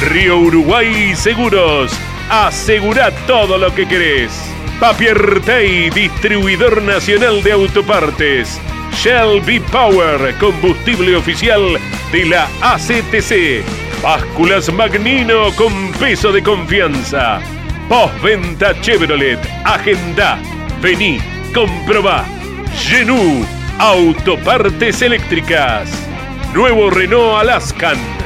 Río Uruguay Seguros. Asegura todo lo que querés. Papier Tay, distribuidor nacional de autopartes. Shell V-Power, combustible oficial de la ACTC. Básculas Magnino con peso de confianza. Postventa Chevrolet. Agenda. Vení, comprobá. Genú, autopartes eléctricas. Nuevo Renault Alaskan.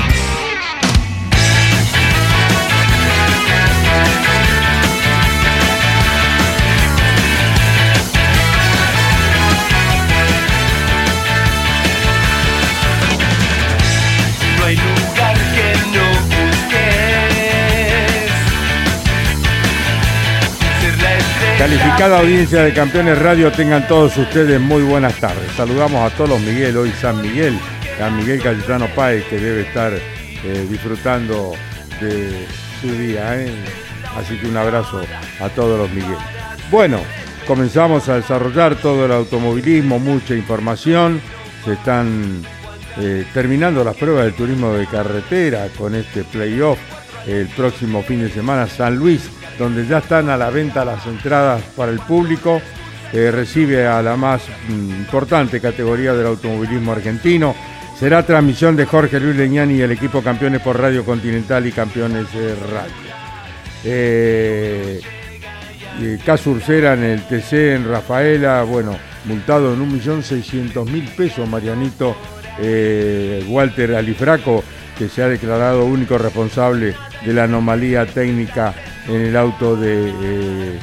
Calificada audiencia de Campeones Radio, tengan todos ustedes muy buenas tardes. Saludamos a todos los Miguel, hoy San Miguel, San Miguel Cayetano Páez, que debe estar eh, disfrutando de su día. ¿eh? Así que un abrazo a todos los Miguel. Bueno, comenzamos a desarrollar todo el automovilismo, mucha información. Se están eh, terminando las pruebas del turismo de carretera con este playoff el próximo fin de semana San Luis, donde ya están a la venta las entradas para el público. Eh, recibe a la más mm, importante categoría del automovilismo argentino. Será transmisión de Jorge Luis Leñani y el equipo Campeones por Radio Continental y Campeones eh, Radio. Eh, y Caso Ursera en el TC en Rafaela, bueno, multado en 1.600.000 pesos, Marianito eh, Walter Alifraco, que se ha declarado único responsable de la anomalía técnica en el auto de eh,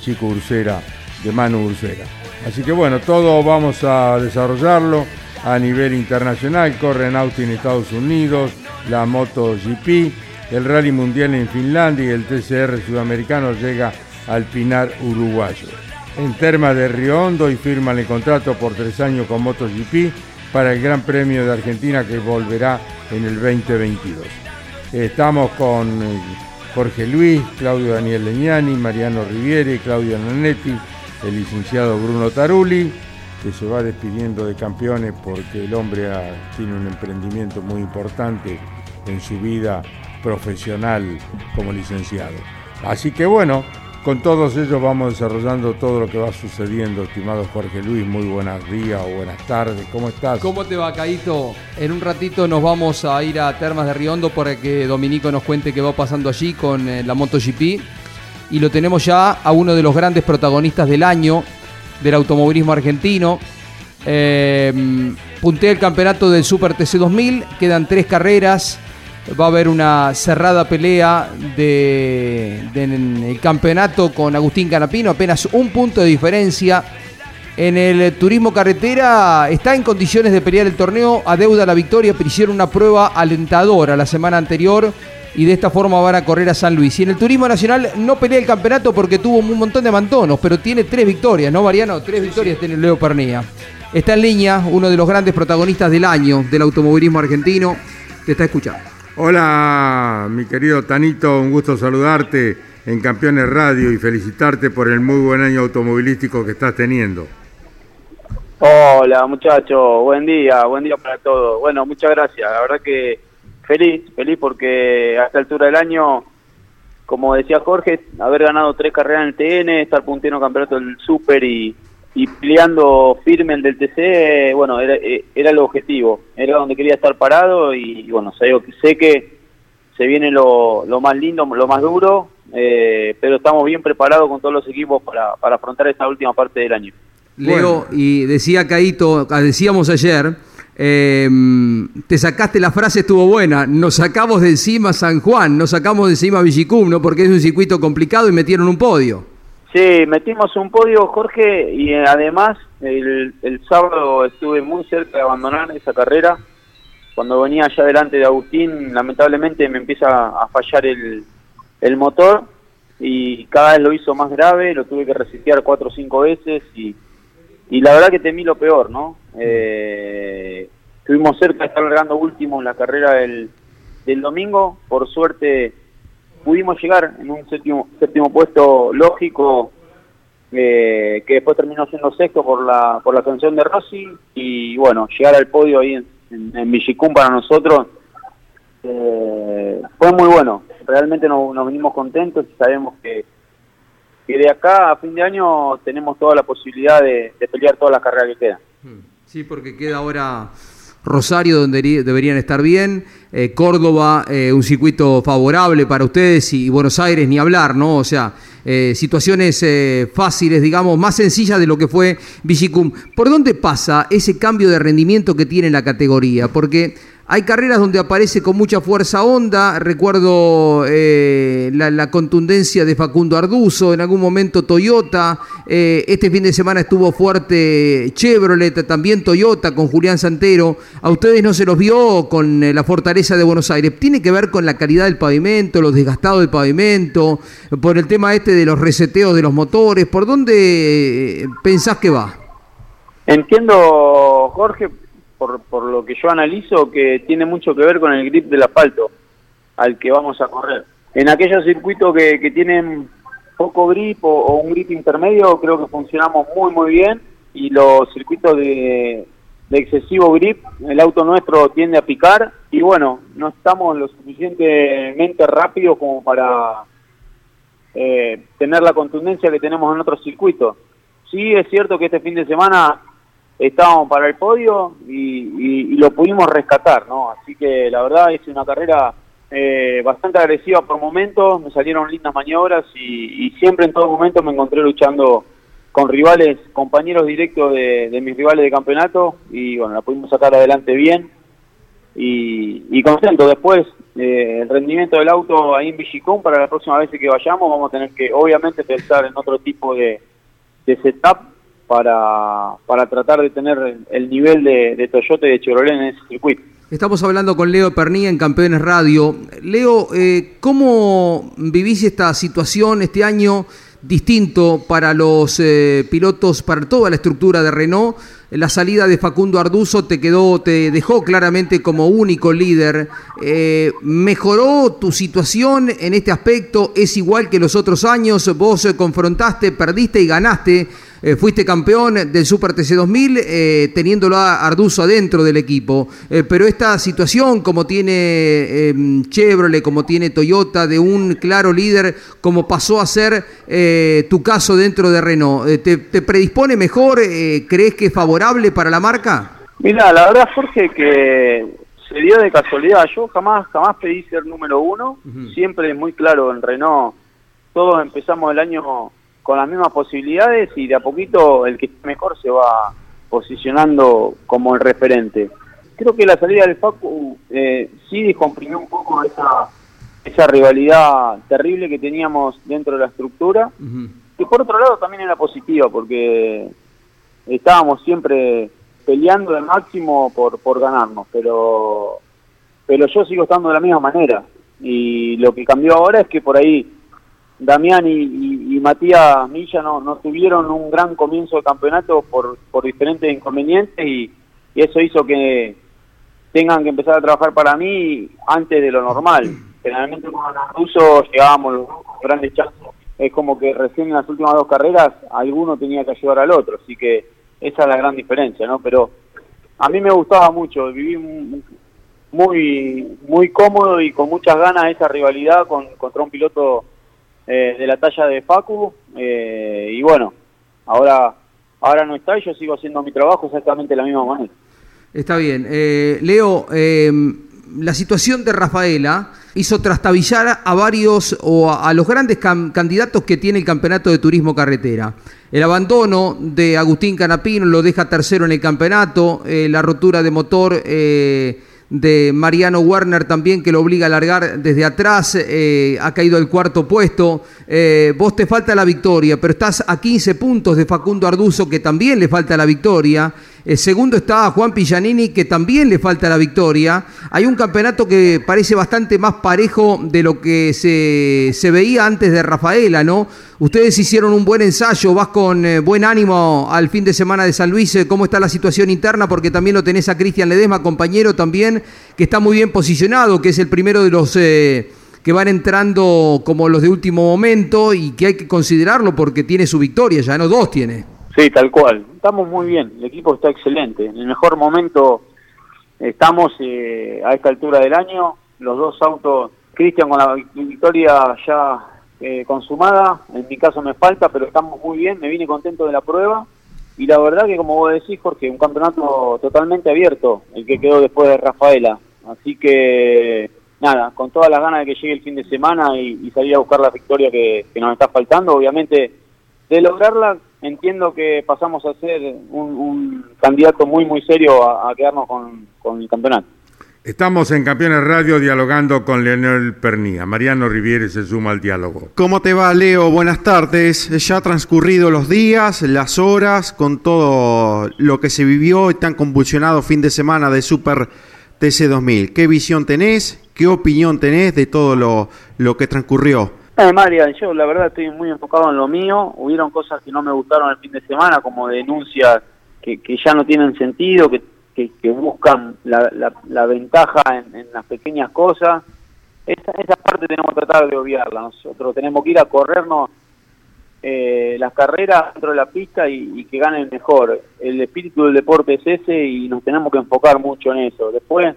chico Ursera, de Manu Ursera. Así que bueno, todo vamos a desarrollarlo a nivel internacional, corre en Austin, Estados Unidos, la MotoGP, el Rally Mundial en Finlandia y el TCR sudamericano llega al Pinar uruguayo. En Termas de Río Hondo y firman el contrato por tres años con MotoGP para el Gran Premio de Argentina que volverá en el 2022. Estamos con eh, Jorge Luis, Claudio Daniel Leñani, Mariano Riviere, Claudio Nanetti, el licenciado Bruno Tarulli, que se va despidiendo de campeones porque el hombre tiene un emprendimiento muy importante en su vida profesional como licenciado. Así que bueno, con todos ellos vamos desarrollando todo lo que va sucediendo, estimado Jorge Luis. Muy buenos días o buenas tardes, ¿cómo estás? ¿Cómo te va, Caito? En un ratito nos vamos a ir a Termas de Riondo para que Dominico nos cuente qué va pasando allí con eh, la MotoGP. Y lo tenemos ya a uno de los grandes protagonistas del año del automovilismo argentino. Eh, puntea el campeonato del Super TC 2000, quedan tres carreras. Va a haber una cerrada pelea de, de- en el campeonato con Agustín Canapino, apenas un punto de diferencia. En el turismo carretera está en condiciones de pelear el torneo, adeuda la victoria, pero hicieron una prueba alentadora la semana anterior y de esta forma van a correr a San Luis. Y en el turismo nacional no pelea el campeonato porque tuvo un montón de mantonos, pero tiene tres victorias, ¿no, Mariano? Tres victorias tiene Leo Pernía. Está en línea uno de los grandes protagonistas del año del automovilismo argentino. Te está escuchando. Hola, mi querido Tanito, un gusto saludarte en Campeones Radio y felicitarte por el muy buen año automovilístico que estás teniendo. Hola muchachos, buen día, buen día para todos. Bueno, muchas gracias, la verdad que feliz, feliz porque a esta altura del año, como decía Jorge, haber ganado tres carreras en el TN, estar puntero campeonato del Super y, y peleando firme el del TC, bueno, era, eh, era el objetivo, era donde quería estar parado y, bueno, sé, sé que se viene lo, lo más lindo, lo más duro, eh, pero estamos bien preparados con todos los equipos para, para afrontar esta última parte del año. Leo, y decía Caito, decíamos ayer, eh, te sacaste la frase, estuvo buena, nos sacamos de encima San Juan, nos sacamos de encima Villicum, ¿no? Porque es un circuito complicado y metieron un podio. Sí, metimos un podio, Jorge, y eh, además el, el sábado estuve muy cerca de abandonar esa carrera. Cuando venía allá delante de Agustín, lamentablemente me empieza a fallar el, el motor y cada vez lo hizo más grave, lo tuve que resetear cuatro o cinco veces y, y la verdad que temí lo peor, ¿no? Eh, estuvimos cerca de estar largando último en la carrera del, del domingo, por suerte pudimos llegar en un séptimo, séptimo puesto lógico eh, que después terminó siendo sexto por la por la canción de Rossi y bueno llegar al podio ahí en, en, Villicum para nosotros eh, fue muy bueno. Realmente nos, nos venimos contentos y sabemos que, que de acá a fin de año tenemos toda la posibilidad de, pelear todas las carreras que quedan. Sí, porque queda ahora Rosario donde deberían estar bien, eh, Córdoba, eh, un circuito favorable para ustedes y Buenos Aires ni hablar, ¿no? O sea, eh, situaciones eh, fáciles, digamos, más sencillas de lo que fue Vigicum. ¿Por dónde pasa ese cambio de rendimiento que tiene la categoría? Porque hay carreras donde aparece con mucha fuerza Honda, recuerdo eh, la, contundencia de Facundo Arduzo, en algún momento Toyota, eh, este fin de semana estuvo fuerte Chevrolet, también Toyota con Julián Santero, a ustedes no se los vio con eh, la fortaleza de Buenos Aires, tiene que ver con la calidad del pavimento, los desgastados del pavimento, por el tema este de los reseteos de los motores, ¿por dónde pensás que va? Entiendo, Jorge, por, por lo que yo analizo, que tiene mucho que ver con el grip del asfalto al que vamos a correr. En aquellos circuitos que, tienen poco grip o, o un grip intermedio, creo que funcionamos muy, muy bien. Y los circuitos de, de excesivo grip, el auto nuestro tiende a picar. Y bueno, no estamos lo suficientemente rápidos como para eh, tener la contundencia que tenemos en otros circuitos. Sí, es cierto que este fin de semana estábamos para el podio y, lo pudimos rescatar, ¿no? Así que la verdad es una carrera eh, bastante agresiva por momentos, me salieron lindas maniobras y, siempre en todo momento me encontré luchando con rivales, compañeros directos de, mis rivales de campeonato y bueno, la pudimos sacar adelante bien y, y contento. Después, eh, el rendimiento del auto ahí en Vigicón, para la próxima vez que vayamos, vamos a tener que, obviamente, pensar en otro tipo de, de setup para, para tratar de tener el, el nivel de, de Toyota y de Chevrolet en ese circuito. Estamos hablando con Leo Pernilla en Campeones Radio. Leo, eh, ¿cómo vivís esta situación este año distinto para los eh, pilotos, para toda la estructura de Renault? La salida de Facundo Arduzo te quedó, te dejó claramente como único líder. Eh, ¿Mejoró tu situación en este aspecto? ¿Es igual que los otros años? Vos confrontaste, perdiste y ganaste. Eh, fuiste campeón del Super TC 2000 eh, teniéndolo a Arduzo adentro del equipo. Eh, pero esta situación, como tiene eh, Chevrolet, como tiene Toyota, de un claro líder, como pasó a ser eh, tu caso dentro de Renault, ¿te, te predispone mejor? Eh, ¿Crees que es favorable para la marca? Mira, la verdad, Jorge, que se dio de casualidad. Yo jamás, jamás pedí ser número uno. Siempre es muy claro en Renault. Todos empezamos el año con las mismas posibilidades y de a poquito el que esté mejor se va posicionando como el referente. Creo que la salida del Facu eh, sí descomprimió un poco esa, esa rivalidad terrible que teníamos dentro de la estructura. Que por otro lado también era positiva porque estábamos siempre peleando al máximo por, por ganarnos, pero, pero yo sigo estando de la misma manera. Y lo que cambió ahora es que por ahí Damián y, Matías Milla no, tuvieron un gran comienzo de campeonato por, por diferentes inconvenientes y, eso hizo que tengan que empezar a trabajar para mí antes de lo normal. Generalmente con los rusos llegábamos los grandes chances. Es como que recién en las últimas dos carreras alguno tenía que ayudar al otro, así que esa es la gran diferencia, ¿no? Pero a mí me gustaba mucho, viví muy muy cómodo y con muchas ganas esa rivalidad con, contra un piloto eh, de la talla de Facu eh, y bueno, ahora ahora no está y yo sigo haciendo mi trabajo exactamente de la misma manera. Está bien. Eh, Leo, eh, la situación de Rafaela hizo trastabillar a varios o a, los grandes candidatos que tiene el campeonato de turismo carretera. El abandono de Agustín Canapino lo deja tercero en el campeonato, la rotura de motor de Mariano Werner también que lo obliga a largar desde atrás, eh, ha caído al cuarto puesto. Eh, vos te falta la victoria, pero estás a 15 puntos de Facundo Arduzo que también le falta la victoria. Eh, segundo está Juan Pillanini que también le falta la victoria. Hay un campeonato que parece bastante más parejo de lo que se, se veía antes de Rafaela, ¿no? Ustedes hicieron un buen ensayo, vas con eh, buen ánimo al fin de semana de San Luis. Eh, ¿Cómo está la situación interna? Porque también lo tenés a Cristian Ledesma, compañero también, que está muy bien posicionado, que es el primero de los eh, que van entrando como los de último momento y que hay que considerarlo porque tiene su victoria, ya no dos tiene. Sí, tal cual. Estamos muy bien, el equipo está excelente. En el mejor momento estamos eh, a esta altura del año, los dos autos, Cristian con la victoria ya eh, consumada, en mi caso me falta, pero estamos muy bien, me vine contento de la prueba. Y la verdad que como vos decís, Jorge, un campeonato totalmente abierto, el que quedó después de Rafaela. Así que nada, con todas las ganas de que llegue el fin de semana y, y salir a buscar la victoria que, nos está faltando. Obviamente, de lograrla, entiendo que pasamos a ser un, un candidato muy, muy serio a, quedarnos con el campeonato. Estamos en Campeones Radio dialogando con Leonel Pernía. Mariano Riviere se suma al diálogo. ¿Cómo te va, Leo? Buenas tardes. Ya han transcurrido los días, las horas, con todo lo que se vivió y tan convulsionado fin de semana de Super TC 2000. ¿Qué visión tenés? ¿Qué opinión tenés de todo lo, lo que transcurrió? Eh, Marian, yo la verdad estoy muy enfocado en lo mío. Hubieron cosas que no me gustaron el fin de semana, como denuncias que, que ya no tienen sentido, que, que, que buscan la, la, la ventaja en, en, las pequeñas cosas. Esa, esa parte tenemos que tratar de obviarla. Nosotros tenemos que ir a corrernos eh, las carreras dentro de la pista y, y, que ganen mejor. El espíritu del deporte es ese y nos tenemos que enfocar mucho en eso. Después,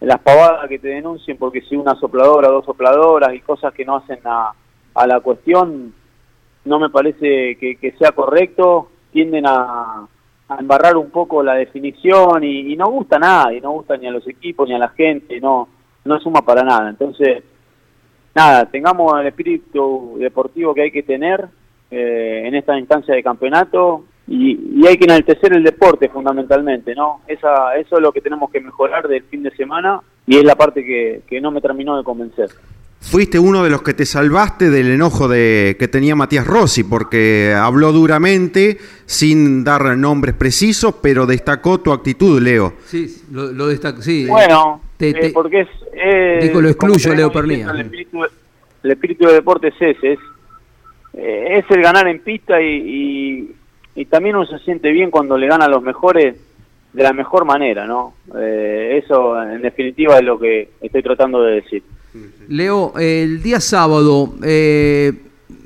las pavadas que te denuncien porque si una sopladora, dos sopladoras y cosas que no hacen a, a la cuestión, no me parece que, que sea correcto. Tienden a, a, embarrar un poco la definición y, no gusta a nadie, no gusta ni a los equipos ni a la gente, no, no suma para nada. Entonces, nada, tengamos el espíritu deportivo que hay que tener eh, en esta instancia de campeonato y, y, hay que enaltecer el deporte fundamentalmente, ¿no? Esa, eso es lo que tenemos que mejorar del fin de semana y es la parte que, que no me terminó de convencer. Fuiste uno de los que te salvaste del enojo de que tenía Matías Rossi, porque habló duramente, sin dar nombres precisos, pero destacó tu actitud, Leo. Sí, lo, lo destacó, sí. Bueno, te, te, eh, porque es... Eh, dijo, lo excluyo, Leo Pernía. El espíritu, el espíritu de deporte es ese, es, eh, es el ganar en pista y, y, y, también uno se siente bien cuando le gana a los mejores de la mejor manera, ¿no? Eh, eso, en definitiva, es lo que estoy tratando de decir. Leo, el día sábado, eh,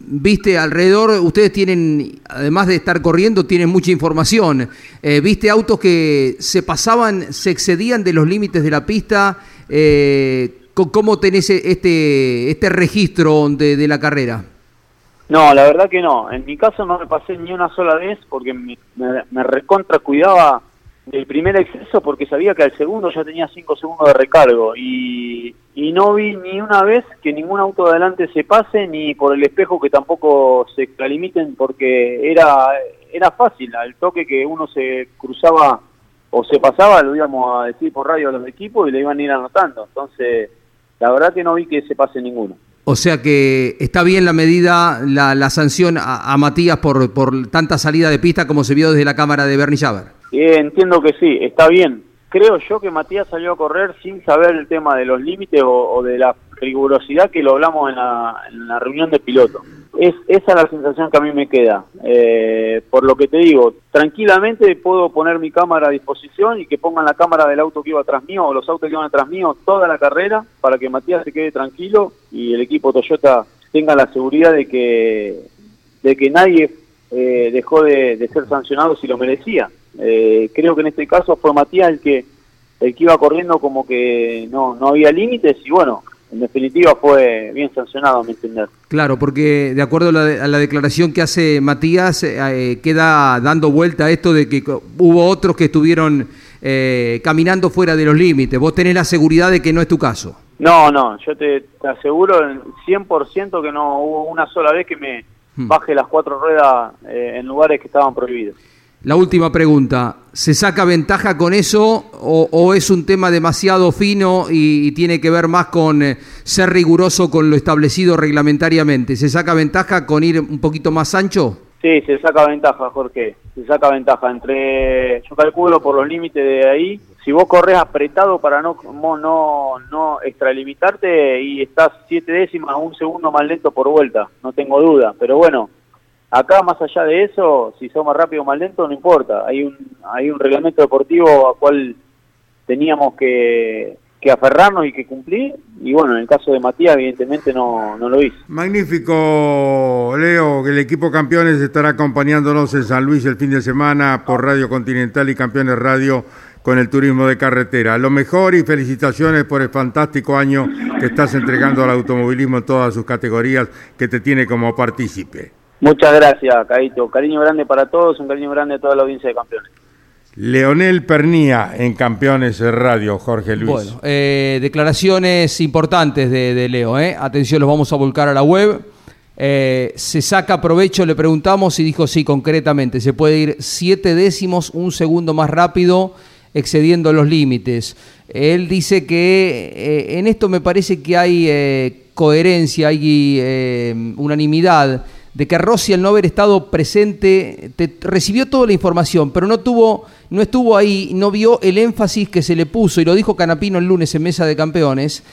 viste alrededor, ustedes tienen, además de estar corriendo, tienen mucha información. Eh, viste autos que se pasaban, se excedían de los límites de la pista. Eh, ¿Cómo tenés este, este registro de, de, la carrera? No, la verdad que no. En mi caso no me pasé ni una sola vez porque me, me, me recontra cuidaba del primer exceso porque sabía que al segundo ya tenía 5 segundos de recargo. Y, y, no vi ni una vez que ningún auto de adelante se pase ni por el espejo que tampoco se limiten porque era era fácil. Al toque que uno se cruzaba o se pasaba lo íbamos a decir por radio a los equipos y le iban a ir anotando. Entonces la verdad que no vi que se pase ninguno. O sea que está bien la medida, la, la sanción a, a, Matías por, por tanta salida de pista como se vio desde la cámara de Bernie Javer. Eh, entiendo que sí, está bien. Creo yo que Matías salió a correr sin saber el tema de los límites o, de la rigurosidad que lo hablamos en la, en la reunión de piloto. Es, esa es la sensación que a mí me queda. Eh, por lo que te digo, tranquilamente puedo poner mi cámara a disposición y que pongan la cámara del auto que iba atrás mío o los autos que iban atrás mío toda la carrera para que Matías se quede tranquilo y el equipo Toyota tenga la seguridad de que, de que nadie eh, dejó de, de ser sancionado si lo merecía. Eh, creo que en este caso fue Matías el que el que iba corriendo como que no, no había límites y bueno, en definitiva fue bien sancionado a mi entender. Claro, porque de acuerdo a la, a la declaración que hace Matías, eh, queda dando vuelta esto de que hubo otros que estuvieron eh, caminando fuera de los límites. Vos tenés la seguridad de que no es tu caso. No, no, yo te, te aseguro 100% que no hubo una sola vez que me Hmm. baje las cuatro ruedas eh, en lugares que estaban prohibidos. La última pregunta, ¿se saca ventaja con eso o, es un tema demasiado fino y, tiene que ver más con eh, ser riguroso con lo establecido reglamentariamente? ¿Se saca ventaja con ir un poquito más ancho? Sí, se saca ventaja, Jorge. Se saca ventaja entre, yo calculo por los límites de ahí. Si vos corres apretado para no no no extralimitarte y estás siete décimas, un segundo más lento por vuelta, no tengo duda. Pero bueno, acá más allá de eso, si sos más rápido o más lento, no importa. Hay un hay un reglamento deportivo al cual teníamos que, aferrarnos y que cumplir. Y bueno, en el caso de Matías, evidentemente no, lo hizo. Magnífico, Leo, el equipo campeones estará acompañándonos en San Luis el fin de semana por Radio Continental y Campeones Radio con el turismo de carretera. Lo mejor y felicitaciones por el fantástico año que estás entregando al automovilismo en todas sus categorías que te tiene como partícipe. Muchas gracias, Caito. Cariño grande para todos, un cariño grande a toda la audiencia de campeones. Leonel Pernía en Campeones Radio, Jorge Luis. Bueno, eh, declaraciones importantes de, de Leo. ¿eh? Atención, los vamos a volcar a la web. Eh, se saca provecho, le preguntamos y dijo sí, concretamente. Se puede ir siete décimos, un segundo más rápido, excediendo los límites. Él dice que eh, en esto me parece que hay eh, coherencia, hay eh, unanimidad de que Rossi al no haber estado presente te- recibió toda la información, pero no tuvo, no estuvo ahí, no vio el énfasis que se le puso, y lo dijo Canapino el lunes en Mesa de Campeones,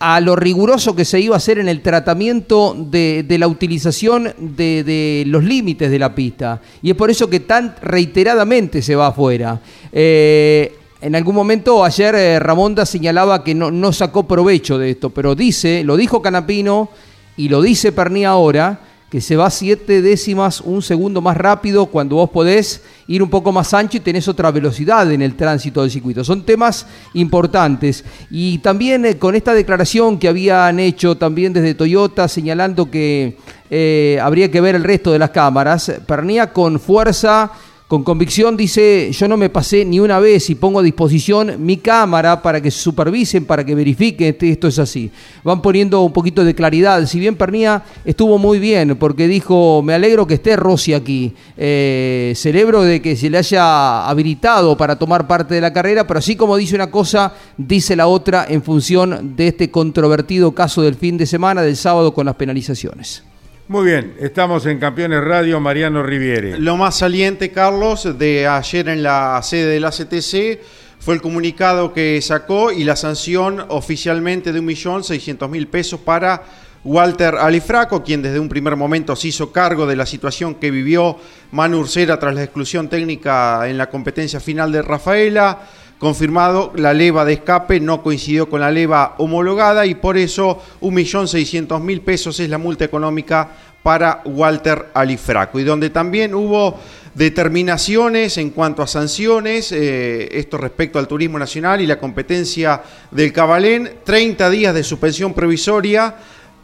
a lo riguroso que se iba a hacer en el tratamiento de, la utilización de, los límites de la pista. Y es por eso que tan reiteradamente se va afuera. Eh, en algún momento ayer eh, Ramonda señalaba que no, sacó provecho de esto, pero dice, lo dijo Canapino y lo dice Perní ahora, que se va siete décimas, un segundo más rápido cuando vos podés ir un poco más ancho y tenés otra velocidad en el tránsito del circuito. Son temas importantes. Y también eh, con esta declaración que habían hecho también desde Toyota señalando que eh, habría que ver el resto de las cámaras, Pernía con fuerza con convicción dice, yo no me pasé ni una vez y pongo a disposición mi cámara para que supervisen, para que verifiquen este- esto es así. Van poniendo un poquito de claridad. Si bien Pernía estuvo muy bien, porque dijo, me alegro que esté Rossi aquí. Eh, celebro de que se le haya habilitado para tomar parte de la carrera, pero así como dice una cosa, dice la otra en función de este controvertido caso del fin de semana, del sábado con las penalizaciones. Muy bien, estamos en Campeones Radio, Mariano Riviere. Lo más saliente, Carlos, de ayer en la sede del ACTC fue el comunicado que sacó y la sanción oficialmente de 1.600.000 pesos para Walter Alifraco, quien desde un primer momento se hizo cargo de la situación que vivió Manu Ursera tras la exclusión técnica en la competencia final de Rafaela. Confirmado, la leva de escape no coincidió con la leva homologada y por eso 1.600.000 pesos es la multa económica para Walter Alifraco. Y donde también hubo determinaciones en cuanto a sanciones, eh, esto respecto al turismo nacional y la competencia del Cabalén, 30 días de suspensión provisoria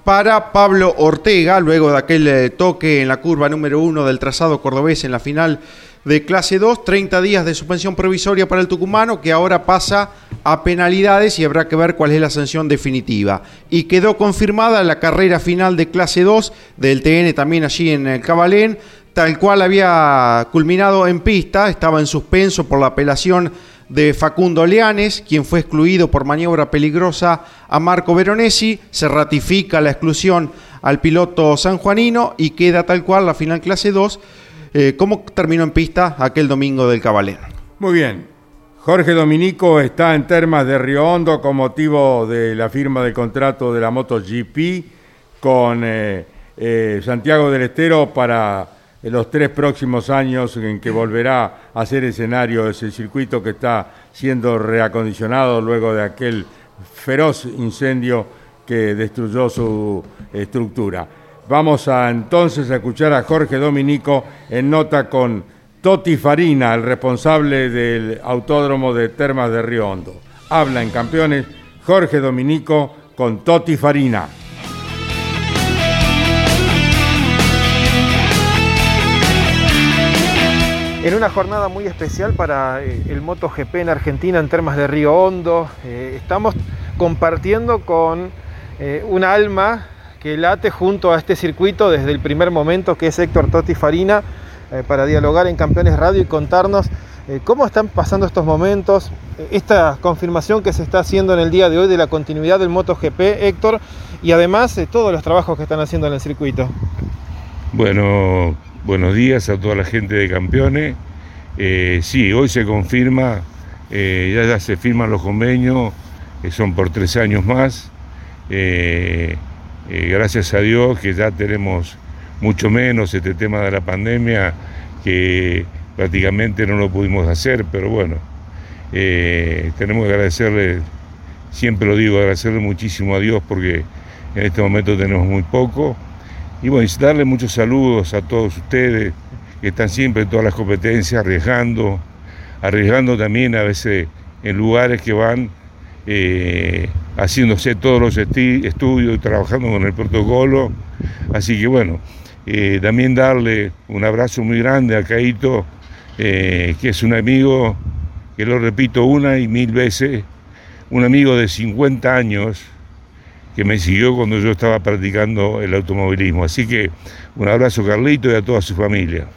para Pablo Ortega, luego de aquel eh, toque en la curva número uno del trazado cordobés en la final de clase 2, 30 días de suspensión provisoria para el tucumano, que ahora pasa a penalidades y habrá que ver cuál es la sanción definitiva. Y quedó confirmada la carrera final de clase 2 del TN también allí en el Cabalén, tal cual había culminado en pista, estaba en suspenso por la apelación de Facundo Leanes, quien fue excluido por maniobra peligrosa a Marco Veronesi, se ratifica la exclusión al piloto sanjuanino y queda tal cual la final clase 2, eh, como terminó en pista aquel domingo del Cabalén. Muy bien. Jorge Dominico está en Termas de Río Hondo con motivo de la firma del contrato de la MotoGP con eh, eh, Santiago del Estero para los tres próximos años en que volverá a ser escenario ese circuito que está siendo reacondicionado luego de aquel feroz incendio que destruyó su estructura. Vamos a entonces a escuchar a Jorge Dominico en nota con Toti Farina, el responsable del Autódromo de Termas de Río Hondo. Habla en campeones Jorge Dominico con Toti Farina. En una jornada muy especial para eh, el MotoGP en Argentina en Termas de Río Hondo. Eh, estamos compartiendo con eh, un alma que late junto a este circuito desde el primer momento, que es Héctor Totti Farina, eh, para dialogar en Campeones Radio y contarnos eh, cómo están pasando estos momentos, esta confirmación que se está haciendo en el día de hoy de la continuidad del MotoGP, Héctor, y además todos los trabajos que están haciendo en el circuito. Bueno, buenos días a toda la gente de Campeones. sí, hoy se confirma, ya, ya se firman los convenios, que son por tres años más. Gracias a Dios que ya tenemos mucho menos este tema de la pandemia, que prácticamente no lo pudimos hacer, pero bueno, eh, tenemos que agradecerle, siempre lo digo, agradecerle muchísimo a Dios porque en este momento tenemos muy poco. Y bueno, darle muchos saludos a todos ustedes que están siempre en todas las competencias, arriesgando, arriesgando también a veces en lugares que van eh, haciéndose todos los estudios y trabajando con el protocolo. Así que bueno, eh, también darle un abrazo muy grande a Caito, eh, que es un amigo, que lo repito una y mil veces, un amigo de 50 años que me siguió cuando yo estaba practicando el automovilismo. Así que un abrazo Carlito y a toda su familia.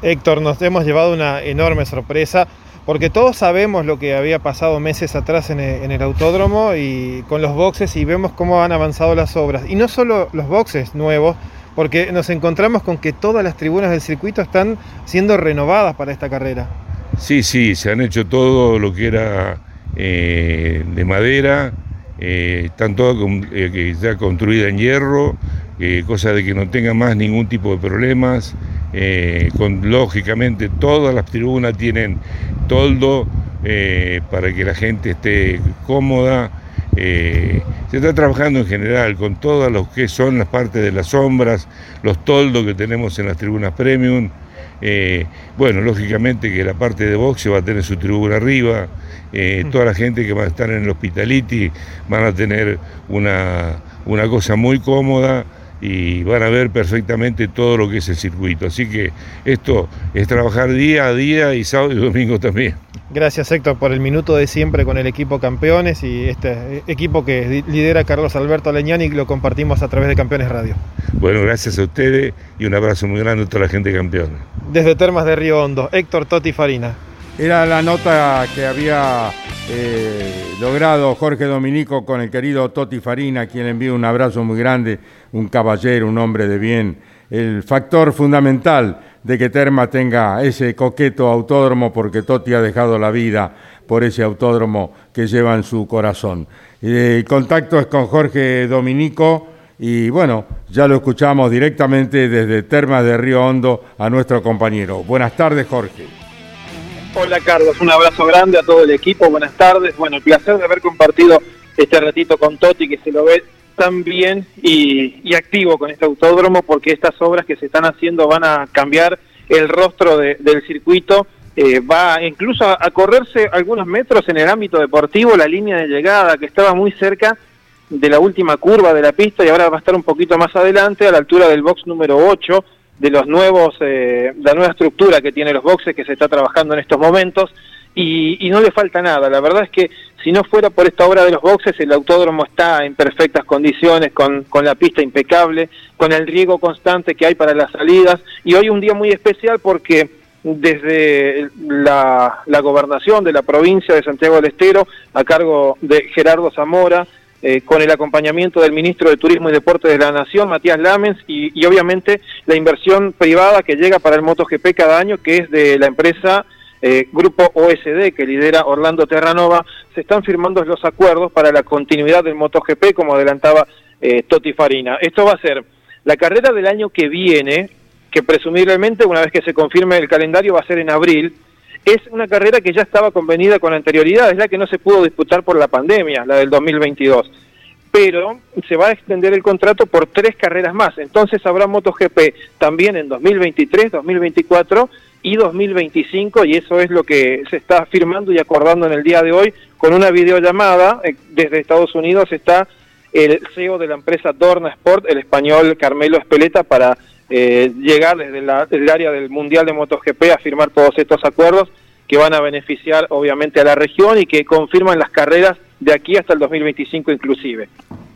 Héctor, nos hemos llevado una enorme sorpresa porque todos sabemos lo que había pasado meses atrás en el, autódromo y con los boxes y vemos cómo han avanzado las obras. Y no solo los boxes nuevos, porque nos encontramos con que todas las tribunas del circuito están siendo renovadas para esta carrera. Sí, sí, se han hecho todo lo que era eh, de madera, eh, están todas eh, ya construidas en hierro, cosa de que no tenga más ningún tipo de problemas. con, lógicamente todas las tribunas tienen toldo eh, para que la gente esté cómoda. Eh, se está trabajando en general con todas los que son las partes de las sombras, los toldos que tenemos en las tribunas premium. Eh, bueno, lógicamente que la parte de boxe va a tener su tribuna arriba, toda la gente que va a estar en el hospitality van a tener una, una cosa muy cómoda y van a ver perfectamente todo lo que es el circuito. Así que esto es trabajar día a día y sábado y domingo también. Gracias Héctor por el minuto de siempre con el equipo Campeones y este equipo que lidera Carlos Alberto Leñani y lo compartimos a través de Campeones Radio. Bueno, gracias a ustedes y un abrazo muy grande a toda la gente de Campeones. Desde Termas de Río Hondo, Héctor Totti Farina. Era la nota que había eh, logrado Jorge Dominico con el querido Toti Farina, quien envía un abrazo muy grande, un caballero, un hombre de bien, el factor fundamental de que Terma tenga ese coqueto autódromo porque Toti ha dejado la vida por ese autódromo que lleva en su corazón. Eh, el contacto es con Jorge Dominico y bueno, ya lo escuchamos directamente desde Termas de Río Hondo a nuestro compañero. Buenas tardes, Jorge. Hola Carlos, un abrazo grande a todo el equipo, buenas tardes. Bueno, el placer de haber compartido este ratito con Toti, que se lo ve tan bien y, activo con este autódromo, porque estas obras que se están haciendo van a cambiar el rostro del circuito. Eh, va incluso a, correrse algunos metros en el ámbito deportivo la línea de llegada que estaba muy cerca de la última curva de la pista y ahora va a estar un poquito más adelante a la altura del box número 8 de los nuevos, eh, la nueva estructura que tiene los boxes que se está trabajando en estos momentos y, no le falta nada. La verdad es que si no fuera por esta obra de los boxes, el autódromo está en perfectas condiciones, con, con la pista impecable, con el riego constante que hay para las salidas y hoy un día muy especial porque desde la, la gobernación de la provincia de Santiago del Estero, a cargo de Gerardo Zamora, eh, con el acompañamiento del ministro de Turismo y Deportes de la Nación, Matías Lamens, y, obviamente la inversión privada que llega para el MotoGP cada año, que es de la empresa eh, Grupo OSD, que lidera Orlando Terranova, se están firmando los acuerdos para la continuidad del MotoGP, como adelantaba eh, Toti Farina. Esto va a ser la carrera del año que viene, que presumiblemente, una vez que se confirme el calendario, va a ser en abril, es una carrera que ya estaba convenida con anterioridad, es la que no se pudo disputar por la pandemia, la del 2022. Pero se va a extender el contrato por tres carreras más. Entonces habrá MotoGP también en 2023, 2024 y 2025 y eso es lo que se está firmando y acordando en el día de hoy con una videollamada. Eh, desde Estados Unidos está el CEO de la empresa Dorna Sport, el español Carmelo Espeleta, para eh, llegar desde el área del Mundial de MotoGP a firmar todos estos acuerdos que van a beneficiar obviamente a la región y que confirman las carreras de aquí hasta el 2025 inclusive.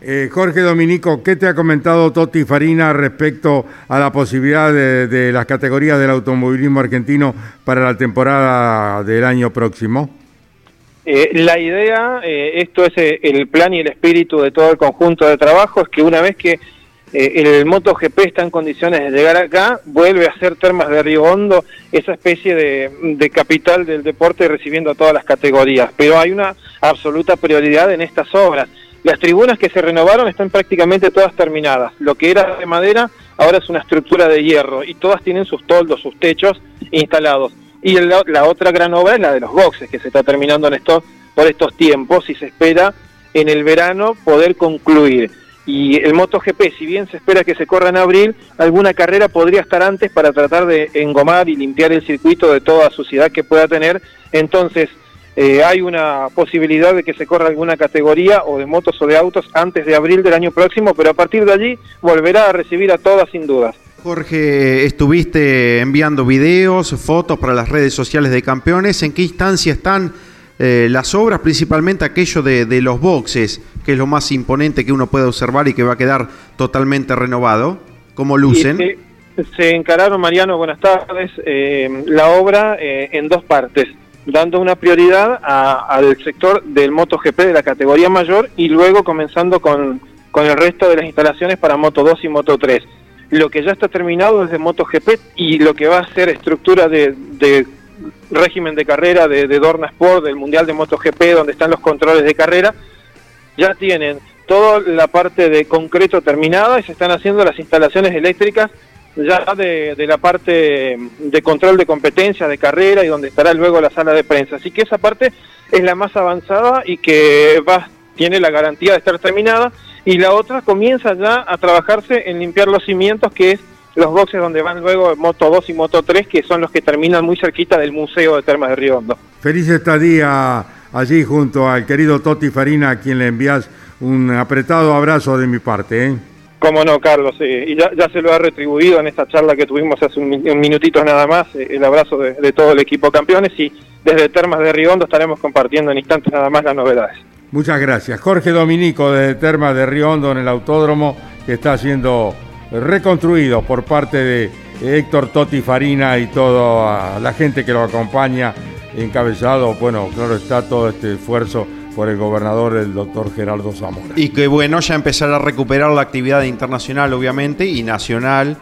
Eh, Jorge Dominico, ¿qué te ha comentado Totti Farina respecto a la posibilidad de, de las categorías del automovilismo argentino para la temporada del año próximo? Eh, la idea, eh, esto es el plan y el espíritu de todo el conjunto de trabajo, es que una vez que eh, el MotoGP está en condiciones de llegar acá, vuelve a ser Termas de Río esa especie de, capital del deporte recibiendo a todas las categorías. Pero hay una absoluta prioridad en estas obras. Las tribunas que se renovaron están prácticamente todas terminadas. Lo que era de madera ahora es una estructura de hierro y todas tienen sus toldos, sus techos instalados. Y la otra gran obra es la de los boxes, que se está terminando en estos, por estos tiempos y se espera en el verano poder concluir. Y el MotoGP, si bien se espera que se corra en abril, alguna carrera podría estar antes para tratar de engomar y limpiar el circuito de toda suciedad que pueda tener. Entonces, eh, hay una posibilidad de que se corra alguna categoría o de motos o de autos antes de abril del año próximo, pero a partir de allí volverá a recibir a todas sin dudas. Jorge, estuviste enviando videos, fotos para las redes sociales de campeones. ¿En qué instancia están eh, las obras, principalmente aquello de, de los boxes, que es lo más imponente que uno puede observar y que va a quedar totalmente renovado? ¿Cómo lucen? Se, se encararon, Mariano, buenas tardes, eh, la obra eh, en dos partes, dando una prioridad a- al sector del MotoGP de la categoría mayor y luego comenzando con, con el resto de las instalaciones para Moto 2 y Moto 3. Lo que ya está terminado es de MotoGP y lo que va a ser estructura de, de régimen de carrera de, de Dorna Sport, del Mundial de MotoGP, donde están los controles de carrera, ya tienen toda la parte de concreto terminada y se están haciendo las instalaciones eléctricas ya de, de la parte de control de competencia, de carrera y donde estará luego la sala de prensa. Así que esa parte es la más avanzada y que va, tiene la garantía de estar terminada y la otra comienza ya a trabajarse en limpiar los cimientos que es los boxes donde van luego Moto 2 y Moto 3 que son los que terminan muy cerquita del Museo de Termas de Río Hondo. Feliz estadía allí junto al querido Totti Farina, a quien le envías un apretado abrazo de mi parte. ¿eh? Cómo no, Carlos, eh, y ya, ya se lo ha retribuido en esta charla que tuvimos hace un, un minutito nada más, eh, el abrazo de, de todo el equipo campeones y desde Termas de Riondo estaremos compartiendo en instantes nada más las novedades. Muchas gracias. Jorge Dominico de Termas de Río Hondo en el autódromo que está siendo reconstruido por parte de Héctor Totti Farina y toda la gente que lo acompaña, encabezado, bueno, claro está todo este esfuerzo por el gobernador, el doctor Gerardo Zamora. Y que bueno, ya empezar a recuperar la actividad internacional, obviamente, y nacional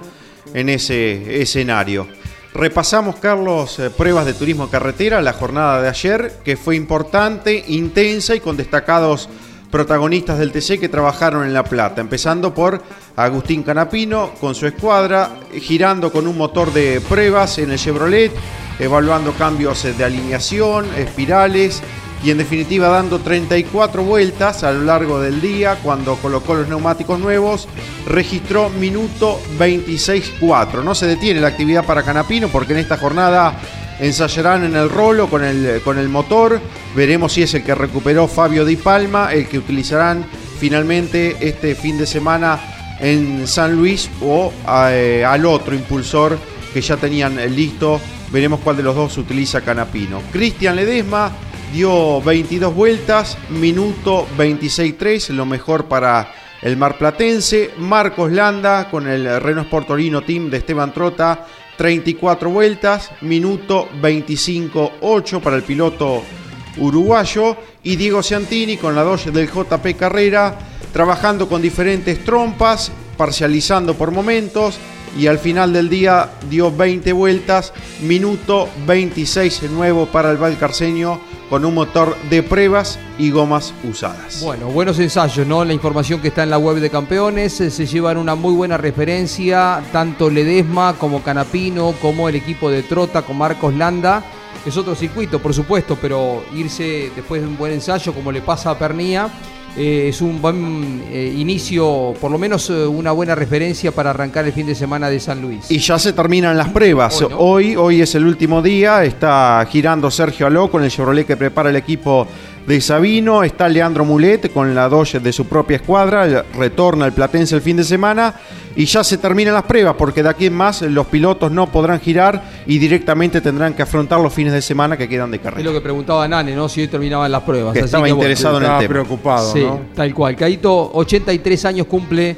en ese escenario. Repasamos, Carlos, eh, pruebas de turismo carretera, la jornada de ayer, que fue importante, intensa y con destacados protagonistas del TC que trabajaron en La Plata, empezando por Agustín Canapino con su escuadra, girando con un motor de pruebas en el Chevrolet, evaluando cambios de alineación, espirales, y en definitiva dando 34 vueltas a lo largo del día cuando colocó los neumáticos nuevos, registró minuto 26.4. No se detiene la actividad para Canapino porque en esta jornada ensayarán en el rolo con el, con el motor. Veremos si es el que recuperó Fabio Di Palma, el que utilizarán finalmente este fin de semana en San Luis o eh, al otro impulsor que ya tenían listo. Veremos cuál de los dos utiliza Canapino. Cristian Ledesma dio 22 vueltas, minuto 26.3, lo mejor para el marplatense. Marcos Landa con el Renault Sport Torino Team de Esteban Trota, 34 vueltas, minuto 25.8 para el piloto uruguayo. Y Diego Ciantini con la Dodge del JP Carrera, trabajando con diferentes trompas, parcializando por momentos. Y al final del día dio 20 vueltas, minuto 26 nuevo para el Valcarceño con un motor de pruebas y gomas usadas. Bueno, buenos ensayos, ¿no? La información que está en la web de campeones eh, se llevan una muy buena referencia, tanto Ledesma como Canapino, como el equipo de Trota con Marcos Landa. Es otro circuito, por supuesto, pero irse después de un buen ensayo, como le pasa a Pernía, eh, es un buen eh, inicio, por lo menos eh, una buena referencia para arrancar el fin de semana de San Luis. Y ya se terminan las pruebas. Hoy, ¿no? Hoy, hoy es el último día. Está girando Sergio Aló con el Chevrolet que prepara el equipo de Sabino, está Leandro Mulet con la Dodge de su propia escuadra, retorna el Platense el fin de semana y ya se terminan las pruebas porque de aquí en más los pilotos no podrán girar y directamente tendrán que afrontar los fines de semana que quedan de carrera. Es lo que preguntaba Nane, ¿no? Si hoy terminaban las pruebas. Que Así estaba interesado en el Estaba tema. preocupado, Sí, ¿no? tal cual. Caito, 83 años cumple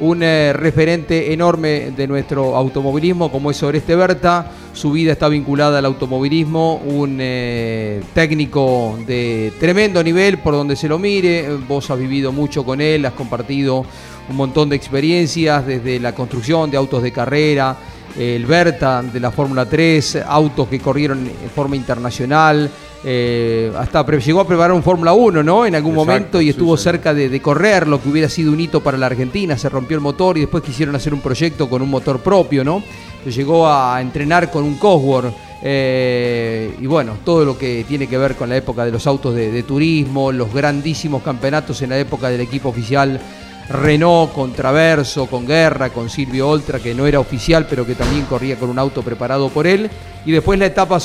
un eh, referente enorme de nuestro automovilismo como es Oreste Berta. Su vida está vinculada al automovilismo, un eh, técnico de tremendo nivel por donde se lo mire. Vos has vivido mucho con él, has compartido un montón de experiencias desde la construcción de autos de carrera, el Berta de la Fórmula 3, autos que corrieron en forma internacional. Eh, hasta llegó a preparar un Fórmula 1, ¿no? En algún Exacto, momento y estuvo cerca de, de correr, lo que hubiera sido un hito para la Argentina. Se rompió el motor y después quisieron hacer un proyecto con un motor propio, ¿no? Llegó a entrenar con un Cosworth. eh, y bueno, todo lo que tiene que ver con la época de los autos de, de turismo, los grandísimos campeonatos en la época del equipo oficial Renault con Traverso, con Guerra, con Silvio Oltra, que no era oficial, pero que también corría con un auto preparado por él. Y después la etapa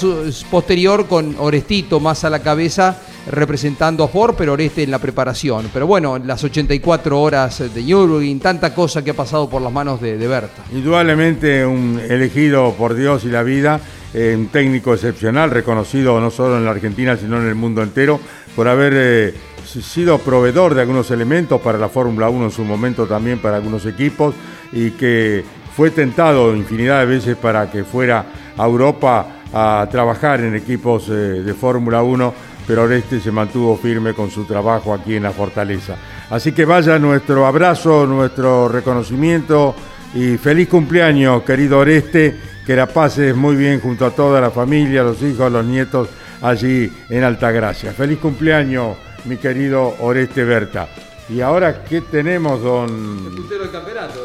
posterior con Orestito más a la cabeza, representando a Ford, pero Oreste en la preparación. Pero bueno, las 84 horas de Nürburgring, tanta cosa que ha pasado por las manos de, de Berta. Indudablemente un elegido por Dios y la vida, eh, un técnico excepcional, reconocido no solo en la Argentina, sino en el mundo entero, por haber eh, si- sido proveedor de algunos elementos para la Fórmula 1 en su momento también para algunos equipos y que fue tentado infinidad de veces para que fuera a Europa a trabajar en equipos eh, de Fórmula 1, pero Oreste se mantuvo firme con su trabajo aquí en la Fortaleza. Así que vaya nuestro abrazo, nuestro reconocimiento y feliz cumpleaños, querido Oreste, que la pases muy bien junto a toda la familia, los hijos, los nietos allí en Altagracia. Feliz cumpleaños, mi querido Oreste Berta. Y ahora, ¿qué tenemos, don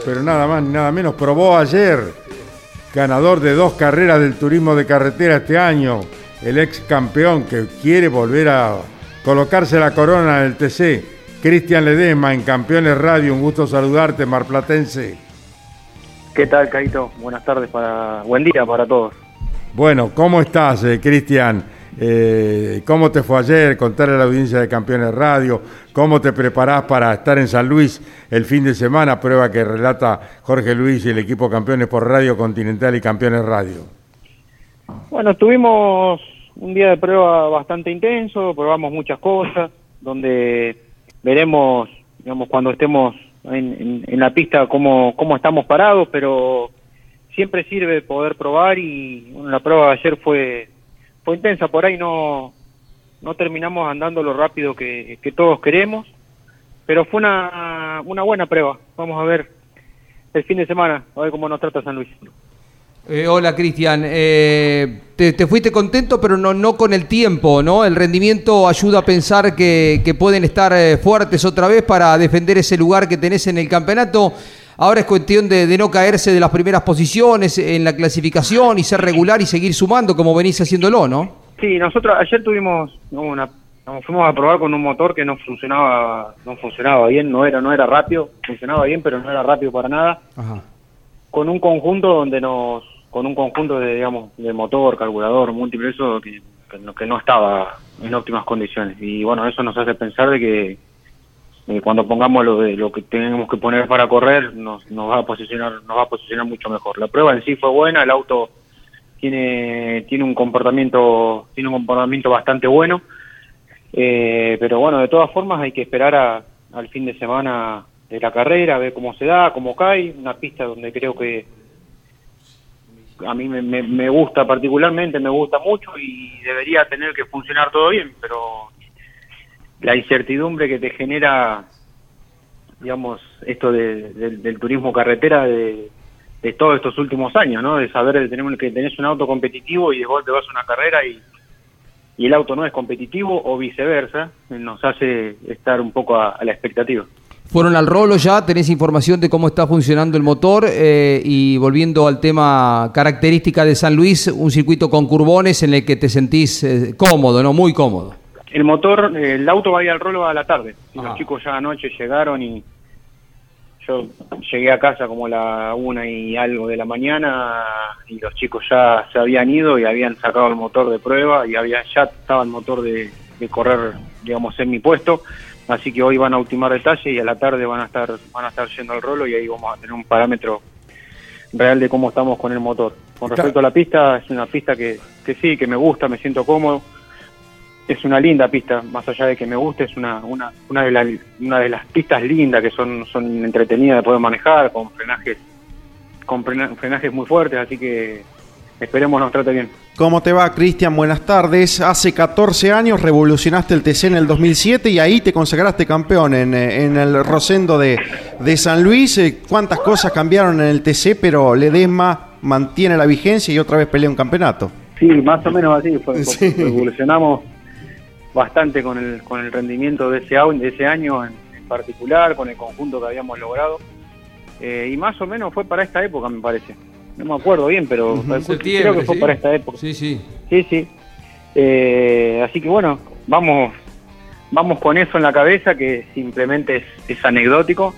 pero nada más ni nada menos. Probó ayer, ganador de dos carreras del turismo de carretera este año, el ex campeón que quiere volver a colocarse la corona del TC, Cristian Ledesma en Campeones Radio. Un gusto saludarte, marplatense. ¿Qué tal, Caito? Buenas tardes para. Buen día para todos. Bueno, ¿cómo estás, eh, Cristian? Eh, ¿Cómo te fue ayer? Contarle a la audiencia de Campeones Radio. ¿Cómo te preparás para estar en San Luis el fin de semana? Prueba que relata Jorge Luis y el equipo Campeones por Radio Continental y Campeones Radio. Bueno, tuvimos un día de prueba bastante intenso, probamos muchas cosas, donde veremos, digamos, cuando estemos en, la pista cómo, cómo estamos parados, pero siempre sirve poder probar y bueno, la prueba de ayer fue, fue intensa, por ahí no, no terminamos andando lo rápido que, que todos queremos, pero fue una, una buena prueba. Vamos a ver el fin de semana, a ver cómo nos trata San Luis. Eh, hola Cristian, Eh, te, te fuiste contento pero no, no con el tiempo, ¿no? El rendimiento ayuda a pensar que, que pueden estar eh, fuertes otra vez para defender ese lugar que tenés en el campeonato. Ahora es cuestión de, de no caerse de las primeras posiciones en la clasificación y ser regular y seguir sumando como venís haciéndolo, ¿no? Sí, nosotros ayer tuvimos una, nos fuimos a probar con un motor que no funcionaba, no funcionaba bien, no era, no era rápido, funcionaba bien, pero no era rápido para nada. Ajá. Con un conjunto donde nos, con un conjunto de, digamos, de motor, carburador, múltiple, eso que, que no, que no estaba en óptimas condiciones. Y bueno, eso nos hace pensar de que eh, cuando pongamos lo de lo que tenemos que poner para correr, nos, nos va a posicionar, nos va a posicionar mucho mejor. La prueba en sí fue buena, el auto tiene tiene un comportamiento tiene un comportamiento bastante bueno Eh, pero bueno de todas formas hay que esperar a- al fin de semana de la carrera ver cómo se da cómo cae una pista donde creo que a mí me- me gusta particularmente me gusta mucho y debería tener que funcionar todo bien pero la incertidumbre que te genera digamos esto de- del- turismo carretera de, de todos estos últimos años, ¿no? De saber de tener, que tenés un auto competitivo y de golpe vas a una carrera y, el auto no es competitivo o viceversa, nos hace estar un poco a, a la expectativa. Fueron al rolo ya, tenés información de cómo está funcionando el motor eh, y volviendo al tema característica de San Luis, un circuito con curbones en el que te sentís eh, cómodo, ¿no? Muy cómodo. El motor, el auto va a ir al rolo a la tarde. Y. Los chicos ya anoche llegaron y yo llegué a casa como a la una y algo de la mañana y los chicos ya se habían ido y habían sacado el motor de prueba y había ya estaba el motor de, de correr, digamos, en mi puesto. Así que hoy van a ultimar detalle y a la tarde van a estar van a estar yendo al rolo y ahí vamos a tener un parámetro real de cómo estamos con el motor. Con respecto a la pista, es una pista que, que sí, que me gusta, me siento cómodo. Es una linda pista, más allá de que me guste, es una, una, una, de, la- una de las pistas lindas que son, son entretenidas de poder manejar, con frenajes, con frena- frenajes muy fuertes, así que esperemos nos trate bien. ¿Cómo te va, Cristian? Buenas tardes. Hace 14 años revolucionaste el TC en el 2007 y ahí te consagraste campeón en, eh, en el Rosendo de, de San Luis. Eh, ¿Cuántas cosas cambiaron en el TC, pero Ledesma mantiene la vigencia y otra vez pelea un campeonato? Sí, más o menos así. Fue, Sí. Evolucionamos bastante con el, con el rendimiento de ese, de ese año en, en particular, con el conjunto que habíamos logrado. Eh, y más o menos fue para esta época, me parece. No me acuerdo bien, pero creo que fue ¿sí? para esta época. Sí, sí. Sí, sí. Eh, así que bueno, vamos, vamos con eso en la cabeza, que simplemente es, es anecdótico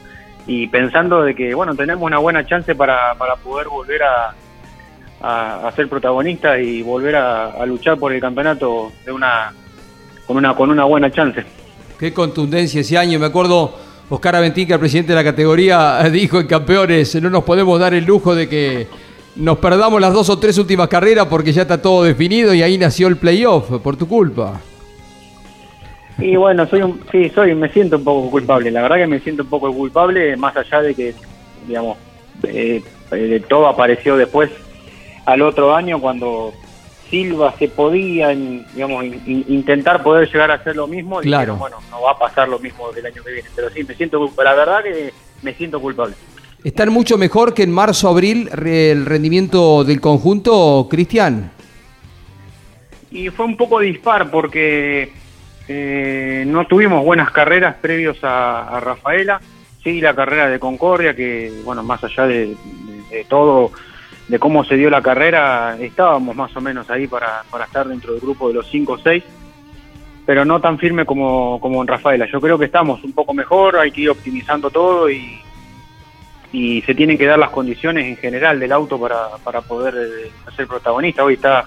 y pensando de que bueno tenemos una buena chance para, para poder volver a, a, a ser protagonistas y volver a, a luchar por el campeonato de una con una con una buena chance. Qué contundencia ese año. Me acuerdo, Oscar Aventín, que el presidente de la categoría, dijo en campeones, no nos podemos dar el lujo de que nos perdamos las dos o tres últimas carreras porque ya está todo definido y ahí nació el playoff, por tu culpa. Y bueno, soy un, sí, soy, me siento un poco culpable. La verdad que me siento un poco culpable, más allá de que, digamos, eh, eh, todo apareció después al otro año cuando Silva se podía, digamos, in- in- intentar poder llegar a hacer lo mismo. Claro. Dijeron, bueno, no va a pasar lo mismo del año que viene. Pero sí, me siento, la verdad que me siento culpable. ¿Están mucho mejor que en marzo, abril re- el rendimiento del conjunto, Cristian? Y fue un poco dispar porque eh, no tuvimos buenas carreras previos a, a Rafaela. Sí, la carrera de Concordia, que, bueno, más allá de, de- de todo, de cómo se dio la carrera, estábamos más o menos ahí para, para estar dentro del grupo de los 5 o 6, pero no tan firme como, como en Rafaela. Yo creo que estamos un poco mejor, hay que ir optimizando todo y, y se tienen que dar las condiciones en general del auto para, para poder eh, ser protagonista. Hoy está,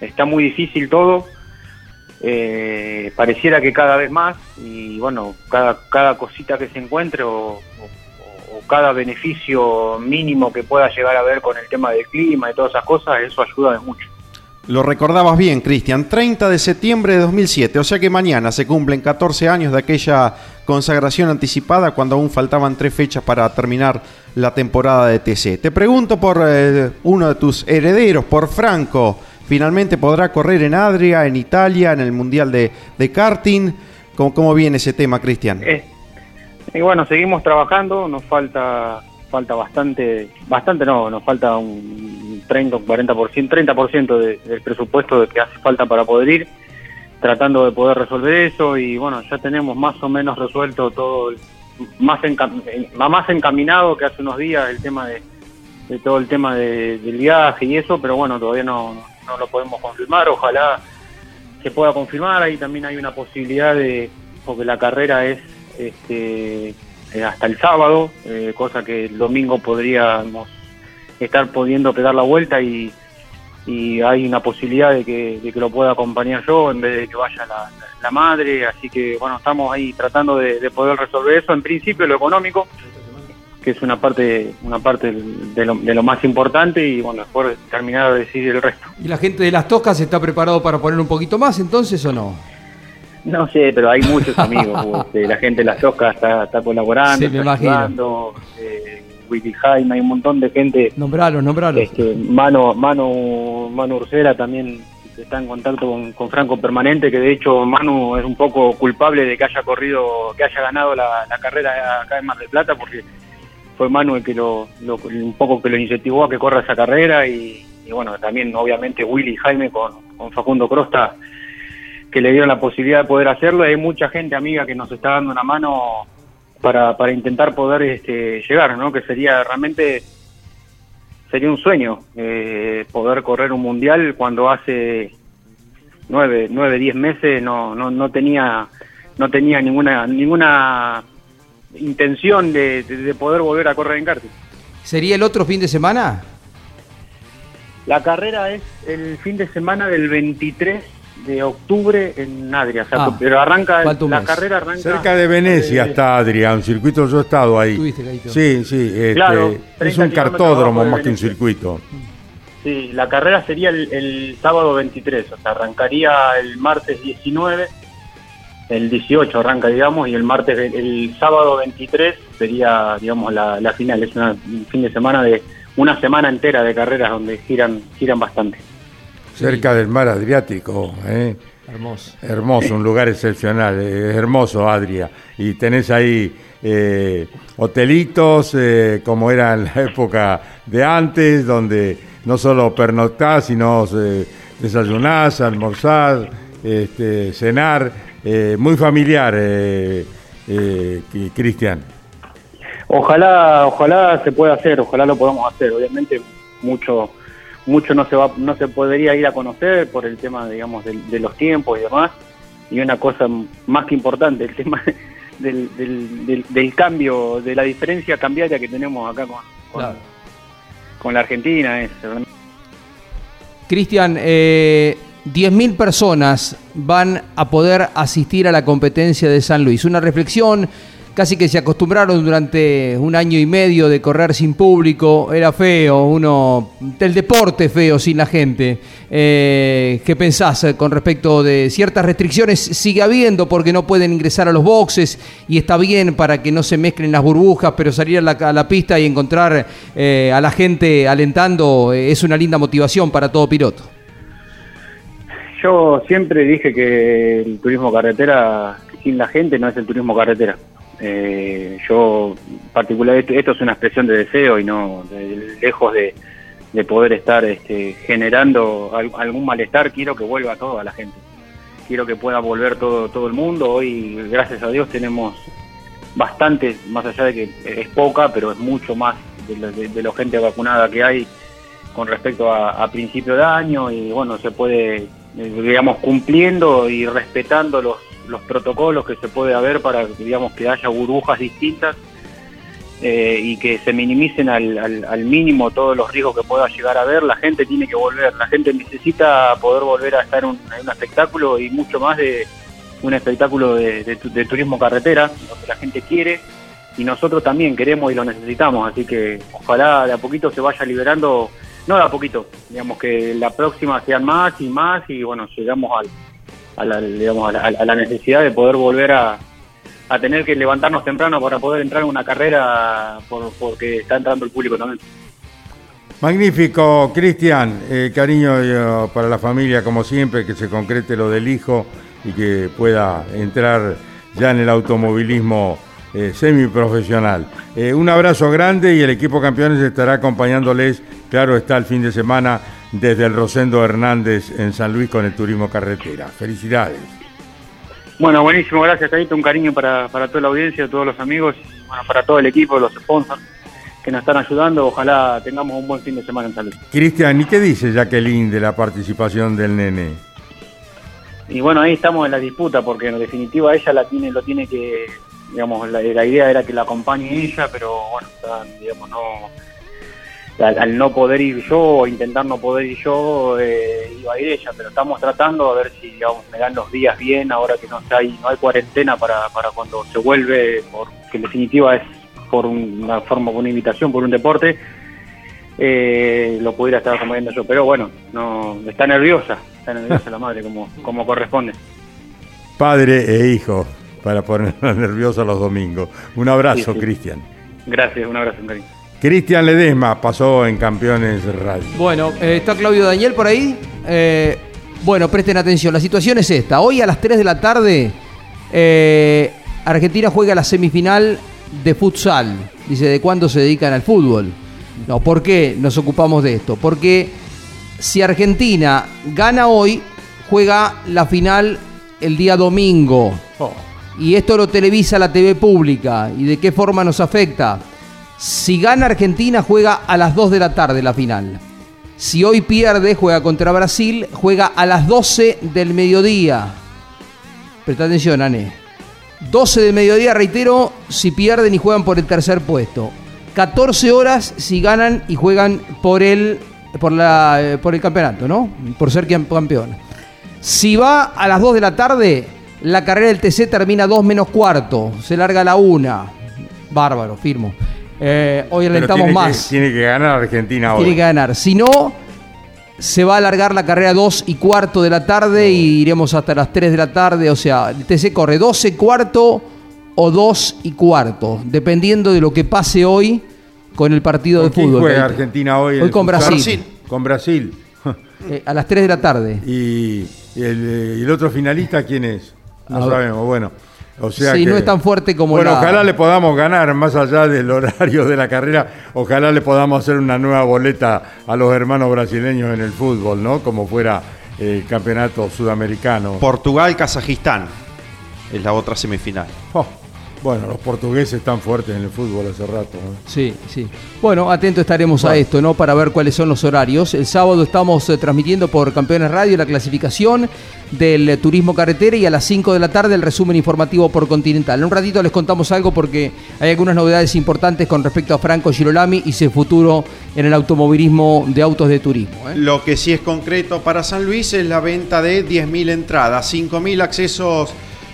está muy difícil todo, eh, pareciera que cada vez más y bueno, cada, cada cosita que se encuentre o, cada beneficio mínimo que pueda llegar a ver con el tema del clima y todas esas cosas, eso ayuda de mucho. Lo recordabas bien, Cristian. 30 de septiembre de 2007, o sea que mañana se cumplen 14 años de aquella consagración anticipada cuando aún faltaban tres fechas para terminar la temporada de TC. Te pregunto por eh, uno de tus herederos, por Franco. Finalmente podrá correr en Adria, en Italia, en el Mundial de, de karting. ¿Cómo, ¿Cómo viene ese tema, Cristian? Eh, y bueno, seguimos trabajando, nos falta falta bastante, bastante no, nos falta un 30 o 40%, 30% de- del presupuesto que hace falta para poder ir, tratando de poder resolver eso y bueno, ya tenemos más o menos resuelto todo, más, encam- en- más encaminado que hace unos días el tema de, de todo el tema de- del viaje y eso, pero bueno, todavía no, no lo podemos confirmar, ojalá se pueda confirmar, ahí también hay una posibilidad de, porque la carrera es este, eh, hasta el sábado, eh, cosa que el domingo podríamos estar pudiendo pegar la vuelta y, y hay una posibilidad de que, lo pueda acompañar yo en vez de que vaya la, madre, así que bueno, estamos ahí tratando de, de poder resolver eso, en principio lo económico, que es una parte una parte de lo, de lo más importante y bueno, después terminar de decidir el resto. ¿Y la gente de las Toscas está preparado para poner un poquito más entonces o no? No sé, pero hay muchos amigos. este, la gente de las Toscas está, está colaborando, Sí, está ayudando. Eh, Willy Jaime, hay un montón de gente. Nombralo, nombralo. Este, Mano, Manu, Manu Ursera también está en contacto con, con Franco permanente, que de hecho Manu es un poco culpable de que haya corrido, que haya ganado la, la carrera acá en Mar del Plata, porque fue Manu el que lo, lo- un poco que lo incentivó a que corra esa carrera y, y bueno, también obviamente Willy Jaime con, con Facundo Crosta que le dieron la posibilidad de poder hacerlo. Hay mucha gente amiga que nos está dando una mano para, para intentar poder este, llegar, ¿no? Que sería realmente sería un sueño eh, poder correr un mundial cuando hace nueve, nueve, diez meses no, no, no tenía no tenía ninguna ninguna intención de, de- de poder volver a correr en karting. ¿Sería el otro fin de semana? La carrera es el fin de semana del 23 de octubre en Adria, o sea, Ah, pero arranca, falta un la mes. carrera arranca... Cerca de Venecia está Adria, un circuito, yo he estado ahí. Sí, sí, este, Claro, es 30 un cartódromo más que un circuito. Sí, la carrera sería el, el sábado 23, o sea, arrancaría el martes 19, el 18 arranca, digamos, y el martes, el, el sábado 23 sería, digamos, la, la final. Es una- un fin de semana de una semana entera de carreras donde giran, giran bastante. Cerca del mar Adriático, ¿eh? Hermoso. Hermoso, un lugar excepcional, eh, es hermoso Adria. Y tenés ahí eh, hotelitos eh, como era en la época de antes, donde no solo pernoctás, sino eh, desayunás, almorzás, este, cenar. eh, muy familiar, eh, eh, Cristian. Ojalá, ojalá se pueda hacer, ojalá lo podamos hacer. Obviamente mucho, mucho no se va, no se podría ir a conocer por el tema, digamos, del- de, los tiempos y demás. Y una cosa más que importante, el tema del, del, del- del cambio, de la diferencia cambiaria que tenemos acá con, con, Claro. con la Argentina. Es, Cristian, eh, 10.000 personas van a poder asistir a la competencia de San Luis. Una reflexión, casi que se acostumbraron durante un año y medio de correr sin público. Era feo, uno, el deporte feo sin la gente. Eh, ¿Qué pensás eh, con respecto de ciertas restricciones? Sigue habiendo porque no pueden ingresar a los boxes y está bien para que no se mezclen las burbujas, pero salir a la, pista y encontrar eh, a la gente alentando eh, es una linda motivación para todo piloto. Yo siempre dije que el turismo carretera sin la gente no es el turismo carretera. Eh, yo, particular, esto, es una expresión de deseo y no de- lejos de, de poder estar este, generando al- algún malestar, quiero que vuelva toda la gente. Quiero que pueda volver todo, todo el mundo. Hoy, gracias a Dios, tenemos bastante, más allá de que es poca, pero es mucho más de, la- de, la gente vacunada que hay con respecto a, a principio de año y bueno, se puede, eh, digamos, cumpliendo y respetando los, los protocolos que se puede haber para, digamos, que haya burbujas distintas eh, y que se minimicen al, al, al mínimo todos los riesgos que pueda llegar a haber, la gente tiene que volver, la gente necesita poder volver a estar en un, un espectáculo y mucho más de un espectáculo de, de turismo carretera, donde la gente quiere y nosotros también queremos y lo necesitamos, así que ojalá de a poquito se vaya liberando, no de a poquito, digamos que la próxima sean más y más y bueno, llegamos al, a, la, digamos, a, la, necesidad de poder volver a, a tener que levantarnos temprano para poder entrar en una carrera por- porque está entrando el público también. Magnífico, Cristian. Eh, cariño eh, para la familia, como siempre, que se concrete lo del hijo y que pueda entrar ya en el automovilismo eh, semiprofesional. Eh, un abrazo grande y el equipo campeones estará acompañándoles, claro está, el fin de semana desde el Rosendo Hernández en San Luis con el turismo carretera. Felicidades. Bueno, buenísimo, gracias, Caíto. Un cariño para, para toda la audiencia, todos los amigos, y, bueno, para todo el equipo, los sponsors que nos están ayudando. Ojalá tengamos un buen fin de semana en salud. Cristian, ¿y qué dice Jacqueline de la participación del nene? Y bueno, ahí estamos en la disputa, porque en definitiva ella la tiene, lo tiene que, digamos, la, la idea era que la acompañe ella, pero bueno, digamos, no, al, al no poder ir yo, o intentar no poder ir yo, eh, iba a ir ella, pero estamos tratando a ver si, digamos, me dan los días bien, ahora que no hay, no hay cuarentena para, para cuando se vuelve, porque en definitiva es por una forma, por una invitación, por un deporte, eh, lo pudiera estar acompañando yo, pero bueno, no está nerviosa, está nerviosa la madre como, como corresponde. Padre e hijo, para ponernos nerviosos los domingos. Un abrazo, Sí, sí. Cristian. Gracias, un abrazo, cariño. Cristian Ledesma pasó en Campeones Radio. Bueno, eh, está Claudio Daniel por ahí. Eh, bueno, presten atención. La situación es esta. Hoy a las 3 de la tarde, eh, Argentina juega la semifinal de futsal. Dice, ¿de cuándo se dedican al fútbol? No, ¿por qué nos ocupamos de esto? Porque si Argentina gana hoy, juega la final el día domingo. Y esto lo televisa la TV pública. ¿Y de qué forma nos afecta? Si gana Argentina, juega a las 2 de la tarde la final. Si hoy pierde, juega contra Brasil, juega a las 12 del mediodía. Presta atención, Ané. 12 del mediodía, reitero, si pierden y juegan por el tercer puesto. 14 horas si ganan y juegan por el, por la, eh, por el campeonato, ¿no? Por ser cam- campeón. Si va a las 2 de la tarde, la carrera del TC termina 2 menos cuarto. Se larga a la 1. Bárbaro, firmo. Eh, hoy alentamos tiene más. Que, tiene que ganar Argentina hoy. Tiene que ganar. Si no, se va a alargar la carrera 2 y cuarto de la tarde y iremos hasta las 3 de la tarde. O sea, el TC corre 12 cuarto o 2 y cuarto, dependiendo de lo que pase hoy con el partido de ¿Con quién fútbol. juega. Argentina hoy? Hoy con? Brasil. Con Brasil. Eh, a las 3 de la tarde. ¿Y, el, eh, el otro finalista quién es? No sabemos. Bueno, o sea Sí, que- no es tan fuerte como Bueno, la- ojalá le podamos ganar más allá del horario de la carrera. Ojalá le podamos hacer una nueva boleta a los hermanos brasileños en el fútbol, ¿no? Como fuera el campeonato sudamericano. Portugal, Kazajistán. Es la otra semifinal. Oh, bueno, los portugueses están fuertes en el fútbol hace rato. ¿no? Sí, sí. Bueno, atento estaremos a esto, ¿no? Para ver cuáles son los horarios. El sábado estamos eh, transmitiendo por Campeones Radio la clasificación del eh, turismo carretera y a las 5 de la tarde el resumen informativo por Continental. En un ratito les contamos algo porque hay algunas novedades importantes con respecto a Franco Girolami y su futuro en el automovilismo de autos de turismo. ¿eh? Lo que sí es concreto para San Luis es la venta de 10.000 entradas, 5.000 accesos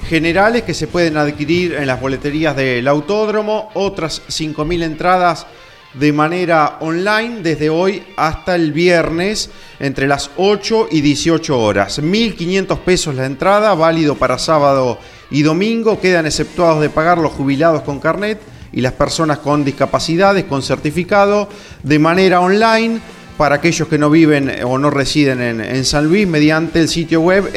generales que se pueden adquirir en las boleterías del autódromo, otras 5.000 entradas de manera online desde hoy hasta el viernes entre las 8 y 18 horas. 1.500 pesos la entrada, válido para sábado y domingo. Quedan exceptuados de pagar los jubilados con carnet y las personas con discapacidades con certificado de manera online para aquellos que no viven o no residen en, San Luis mediante el sitio web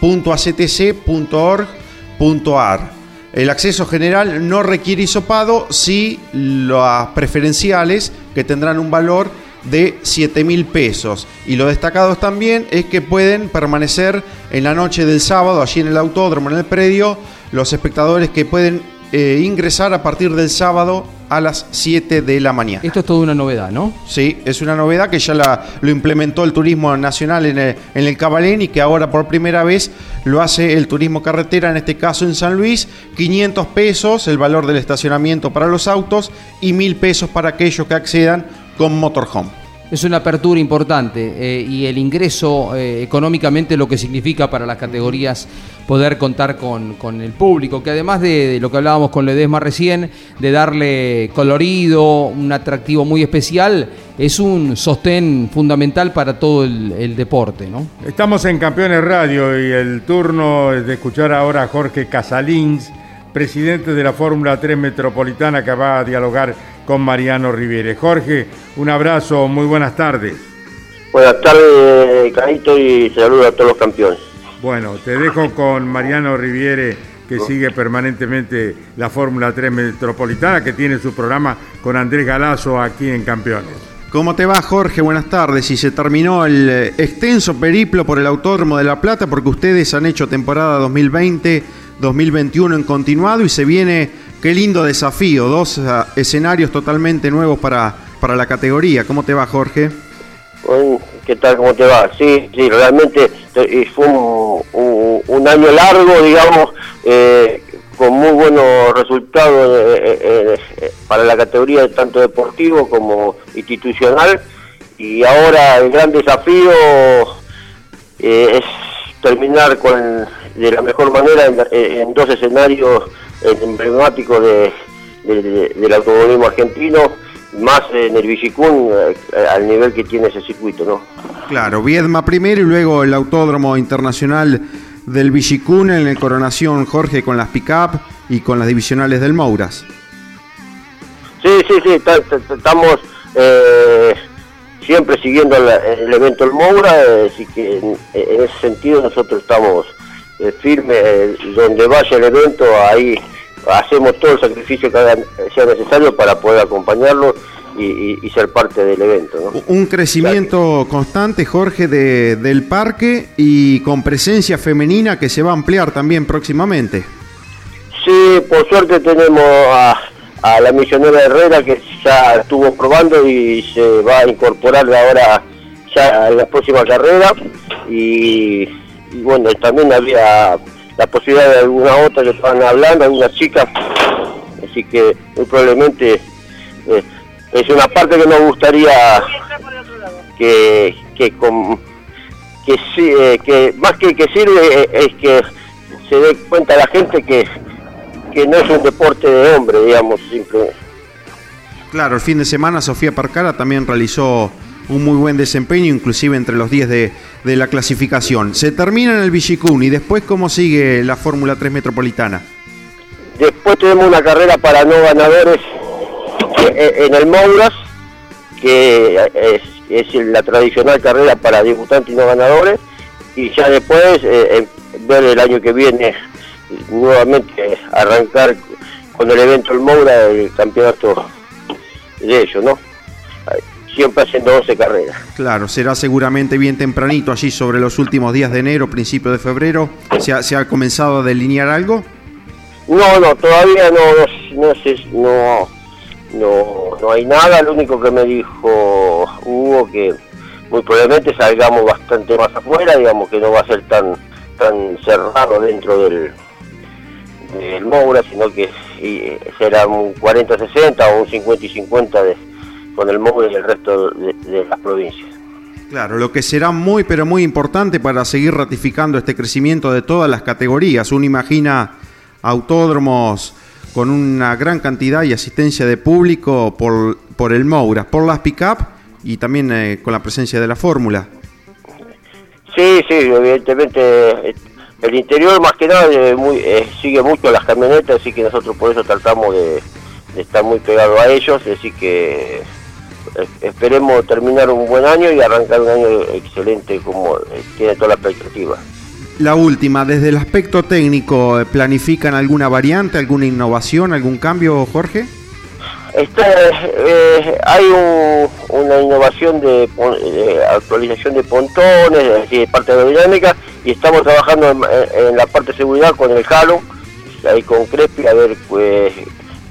entradas.actc.org.ar. El acceso general no requiere hisopado, sí las preferenciales que tendrán un valor de 7 mil pesos. Y lo destacado también es que pueden permanecer en la noche del sábado, allí en el autódromo, en el predio, los espectadores que pueden eh, ingresar a partir del sábado a las 7 de la mañana. Esto es toda una novedad, ¿no? Sí, es una novedad que ya la, lo implementó el turismo nacional en el, en el Cabalén y que ahora por primera vez lo hace el turismo carretera, en este caso en San Luis. 500 pesos el valor del estacionamiento para los autos y 1000 pesos para aquellos que accedan con motorhome. Es una apertura importante eh, y el ingreso eh, económicamente lo que significa para las categorías poder contar con, con el público, que además de, lo que hablábamos con Ledesma recién, de darle colorido, un atractivo muy especial, es un sostén fundamental para todo el, el deporte, ¿no? Estamos en Campeones Radio y el turno es de escuchar ahora a Jorge Casalins, presidente de la Fórmula 3 Metropolitana, que va a dialogar con Mariano Riviere. Jorge, un abrazo, muy buenas tardes. Buenas tardes, Caito, y saludo a todos los campeones. Bueno, te dejo con Mariano Riviere, que sigue permanentemente la Fórmula 3 Metropolitana, que tiene su programa con Andrés Galazo aquí en Campeones. ¿Cómo te va, Jorge? Buenas tardes. Y se terminó el eh, extenso periplo por el Autódromo de La Plata porque ustedes han hecho temporada 2020-2021 en continuado y se viene, qué lindo desafío, dos ah, escenarios totalmente nuevos para, para la categoría. ¿Cómo te va, Jorge? Bueno, ¿Qué tal? ¿Cómo te va? Sí, sí, realmente fue un, año largo, digamos, eh, con muy buenos resultados eh, eh, para la categoría tanto deportivo como institucional. Y ahora el gran desafío es terminar con de la mejor manera en, en dos escenarios eh, emblemáticos de, de- de- del automovilismo argentino, más en el Villicún eh, al nivel que tiene ese circuito, ¿no? Claro, Viedma primero y luego el Autódromo Internacional del Villicún en el Coronación Jorge con las pick-up y con las divisionales del Mouras. Sí, sí, sí, ta- ta- ta- estamos eh, siempre siguiendo la- el evento del Moura, eh, así que en, en ese sentido nosotros estamos eh, firmes, eh, donde vaya el evento, ahí hacemos todo el sacrificio que haga- sea necesario para poder acompañarlo y, ser parte del evento. ¿no? Un crecimiento constante, Jorge, de- del parque y con presencia femenina que se va a ampliar también próximamente. Sí, por suerte tenemos a, a la misionera Herrera que ya estuvo probando y se va a incorporar ahora ya a la próxima carrera y, y bueno, también había la posibilidad de alguna otra que estaban hablando, algunas chicas, así que muy probablemente eh, es una parte que nos gustaría que, que, con- que, eh, que más que que sirve eh, es que se dé cuenta la gente que, que no es un deporte de hombre, digamos, simple. Claro, el fin de semana Sofía Parcara también realizó un muy buen desempeño, inclusive entre los 10 de, de la clasificación. Se termina en el Villicún y después cómo sigue la Fórmula 3 Metropolitana. Después tenemos una carrera para no ganadores eh, en el Mouras, que es, es la tradicional carrera para debutantes y no ganadores, y ya después eh, ver el año que viene nuevamente arrancar con el evento El Moura, el campeonato de ellos, ¿no? Siempre haciendo 11 carreras. Claro, será seguramente bien tempranito, allí sobre los últimos días de enero, principio de febrero. ¿Se ha, se ha comenzado a delinear algo? No, no, todavía no, no, no sé, no, no, no hay nada. Lo único que me dijo Hugo que muy probablemente salgamos bastante más afuera, digamos que no va a ser tan tan cerrado dentro del, del Moura, sino que y, será un 40-60 o un 50 y 50 de, con el y el resto de, de las provincias. Claro, lo que será muy pero muy importante para seguir ratificando este crecimiento de todas las categorías. Uno imagina autódromos con una gran cantidad y asistencia de público por, por el Moura, por las pick-up y también eh, con la presencia de la fórmula. Sí, sí, evidentemente eh, el interior más que nada eh, muy, eh, sigue mucho las camionetas, así que nosotros por eso tratamos de, de estar muy pegados a ellos, así que esperemos terminar un buen año y arrancar un año excelente como eh, tiene toda la expectativa. La última, desde el aspecto técnico, eh, ¿planifican alguna variante, alguna innovación, algún cambio, Jorge? Está, eh, hay un- una innovación de, actualización de pontones, es decir, de parte aerodinámica, y estamos trabajando en, en la parte de seguridad con el Halo, ahí con Crespi, a ver pues,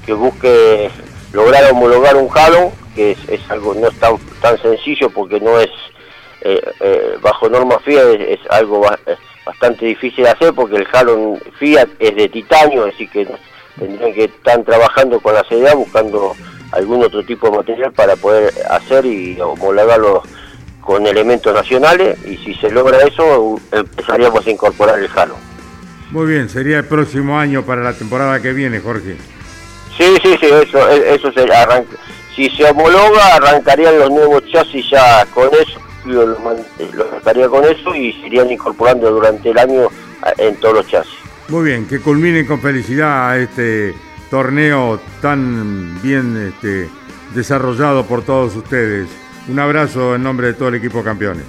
que busque lograr homologar un Halo, que es, es algo no es tan, tan sencillo porque no es, eh, eh, bajo norma Fiat, es, es algo ba- bastante difícil de hacer porque el Halo Fiat es de titanio, así que tendrían que estar trabajando con la CDA buscando algún otro tipo de material para poder hacer y homologarlo con elementos nacionales y si se logra eso empezaríamos a incorporar el Halo. Muy bien, sería el próximo año para la temporada que viene, Jorge. Sí, sí, sí, eso, e- eso se arranca. Si se homologa, arrancarían los nuevos chasis ya con eso, lo, lo arrancaría con eso y se irían incorporando durante el año a- en todos los chasis. Muy bien, que culminen con felicidad este torneo tan bien este, desarrollado por todos ustedes. Un abrazo en nombre de todo el equipo campeones.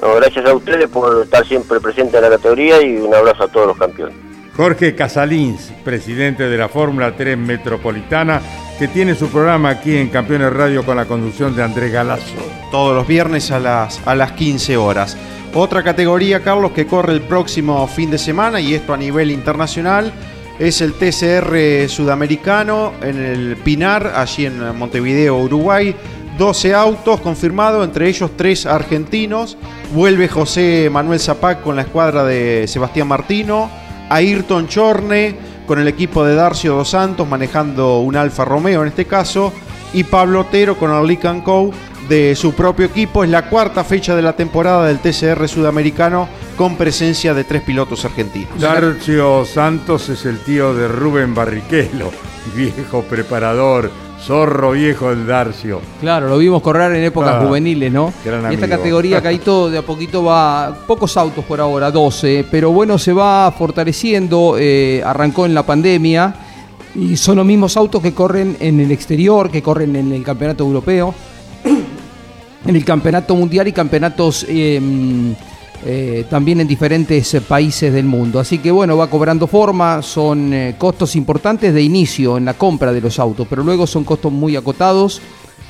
No, gracias a ustedes por estar siempre presentes en la categoría y un abrazo a todos los campeones. Jorge Casalins, presidente de la Fórmula 3 Metropolitana, que tiene su programa aquí en Campeones Radio con la conducción de Andrés Galazo. Todos los viernes a las, a las 15 horas. Otra categoría, Carlos, que corre el próximo fin de semana, y esto a nivel internacional, es el TCR sudamericano en el Pinar, allí en Montevideo, Uruguay. 12 autos confirmados, entre ellos 3 argentinos. Vuelve José Manuel Zapac con la escuadra de Sebastián Martino. Ayrton Chorne con el equipo de Darcio Dos Santos manejando un Alfa Romeo en este caso. Y Pablo Otero con el Co de su propio equipo. Es la cuarta fecha de la temporada del TCR sudamericano con presencia de tres pilotos argentinos. Darcio Santos es el tío de Rubén Barrichello, viejo preparador, zorro viejo el Darcio. Claro, lo vimos correr en épocas Ah, juveniles, ¿no? Y esta categoría, Caito, de a poquito va, pocos autos por ahora, 12, pero bueno, se va fortaleciendo, eh, arrancó en la pandemia y son los mismos autos que corren en el exterior, que corren en el campeonato europeo, en el campeonato mundial y campeonatos eh, eh, también en diferentes eh, países del mundo. Así que bueno, va cobrando forma, son eh, costos importantes de inicio en la compra de los autos, pero luego son costos muy acotados.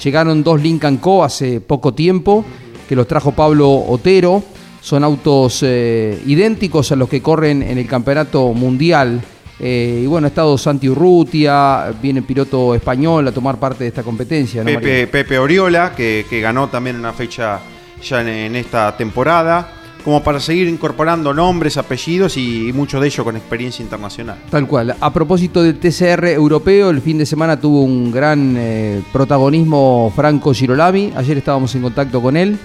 Llegaron dos Lincoln Co hace poco tiempo, que los trajo Pablo Otero. Son autos eh, idénticos a los que corren en el campeonato mundial. Y bueno, ha estado Santi Urrutia, viene piloto español a tomar parte de esta competencia. Pepe, Pepe Oriola, que, que ganó también una fecha ya en, en esta temporada, como para seguir incorporando nombres, apellidos y, muchos de ellos con experiencia internacional. Tal cual. A propósito del TCR europeo, el fin de semana tuvo un gran eh, protagonismo Franco Girolami. Ayer estábamos en contacto con él.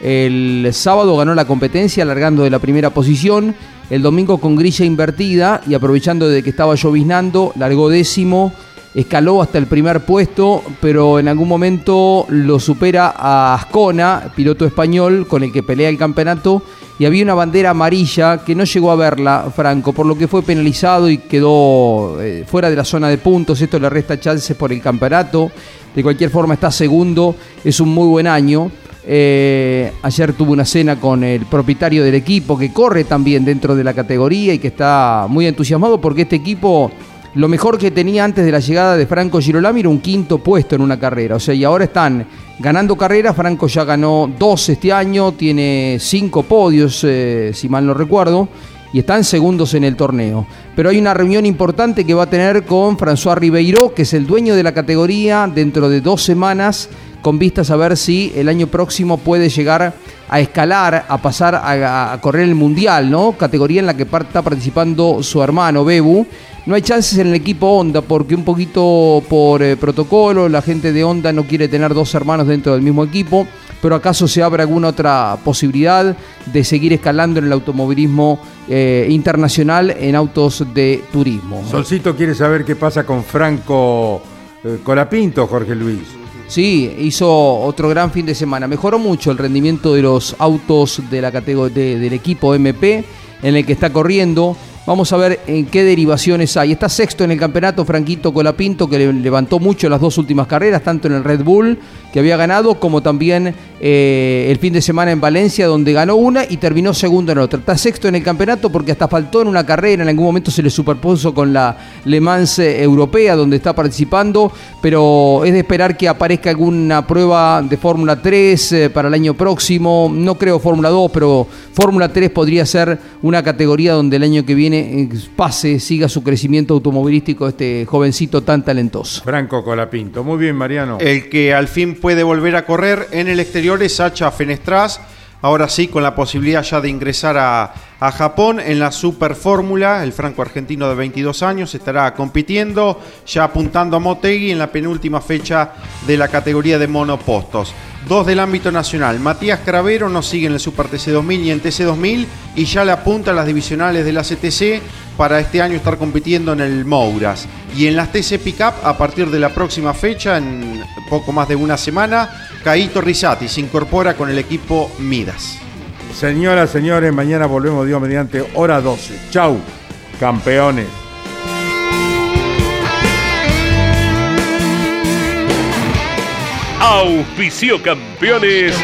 El sábado ganó la competencia alargando de la primera posición. El domingo con grilla invertida y aprovechando de que estaba lloviznando, largó décimo, escaló hasta el primer puesto, pero en algún momento lo supera a Ascona, piloto español con el que pelea el campeonato, y había una bandera amarilla que no llegó a verla Franco, por lo que fue penalizado y quedó eh, fuera de la zona de puntos. Esto le resta chances por el campeonato. De cualquier forma está segundo, es un muy buen año. Eh, ayer tuvo una cena con el propietario del equipo que corre también dentro de la categoría y que está muy entusiasmado porque este equipo lo mejor que tenía antes de la llegada de Franco Girolami era un quinto puesto en una carrera. O sea, y ahora están ganando carreras. Franco ya ganó dos este año, tiene cinco podios, eh, si mal no recuerdo, y están segundos en el torneo. Pero hay una reunión importante que va a tener con François Ribeiro, que es el dueño de la categoría, dentro de dos semanas con vistas a ver si el año próximo puede llegar a escalar, a pasar a, correr el Mundial, ¿no? Categoría en la que está participando su hermano Bebu. No hay chances en el equipo Honda porque un poquito por eh, protocolo la gente de Honda no quiere tener dos hermanos dentro del mismo equipo, pero acaso se abre alguna otra posibilidad de seguir escalando en el automovilismo eh, internacional en autos de turismo. Solcito quiere saber qué pasa con Franco eh, Colapinto, Jorge Luis. Sí, hizo otro gran fin de semana. Mejoró mucho el rendimiento de los autos de la categoría del equipo MP en el que está corriendo. Vamos a ver en qué derivaciones hay. Está sexto en el campeonato Franquito Colapinto, que levantó mucho las dos últimas carreras, tanto en el Red Bull, que había ganado, como también eh, el fin de semana en Valencia, donde ganó una y terminó segundo en otra. Está sexto en el campeonato porque hasta faltó en una carrera, en algún momento se le superpuso con la Le Mans eh, europea, donde está participando, pero es de esperar que aparezca alguna prueba de Fórmula 3 eh, para el año próximo. No creo Fórmula 2, pero Fórmula 3 podría ser una categoría donde el año que viene pase, siga su crecimiento automovilístico este jovencito tan talentoso. Franco Colapinto. Muy bien, Mariano. El que al fin puede volver a correr en el exterior es Sacha Fenestras. Ahora sí, con la posibilidad ya de ingresar a, a Japón en la Super Fórmula. El franco argentino de 22 años estará compitiendo, ya apuntando a Motegi en la penúltima fecha de la categoría de monopostos. Dos del ámbito nacional. Matías Cravero no sigue en el Super TC 2000 y en TC 2000 y ya le apunta a las divisionales de la CTC para este año estar compitiendo en el Mouras. Y en las TC Pickup, a partir de la próxima fecha, en poco más de una semana, Caito Risati se incorpora con el equipo Midas. Señoras, señores, mañana volvemos, Dios mediante, hora 12. Chau, campeones. Auspicio campeones.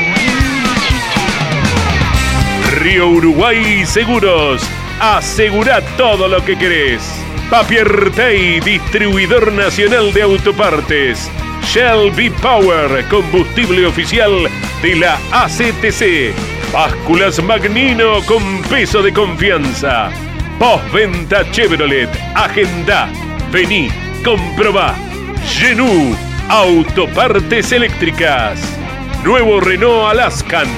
Río Uruguay Seguros. Asegura todo lo que querés. Papier Tay, distribuidor nacional de autopartes. Shell V-Power, combustible oficial de la ACTC. Básculas Magnino con peso de confianza. Postventa Chevrolet. Agenda. Vení, comprobá. Genú Autopartes eléctricas. Nuevo Renault Alaskan.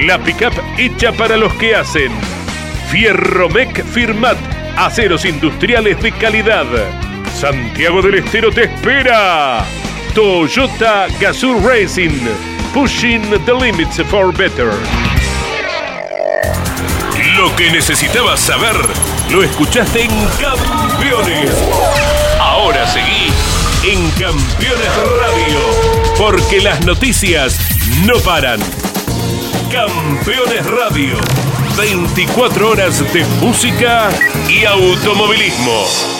La pickup hecha para los que hacen. Fierromec Firmat. Aceros industriales de calidad. Santiago del Estero te espera. Toyota Gazoo Racing. Pushing the limits for better. Lo que necesitabas saber lo escuchaste en Campeones. Ahora seguí en Campeones Radio, porque las noticias no paran. Campeones Radio, 24 horas de música y automovilismo.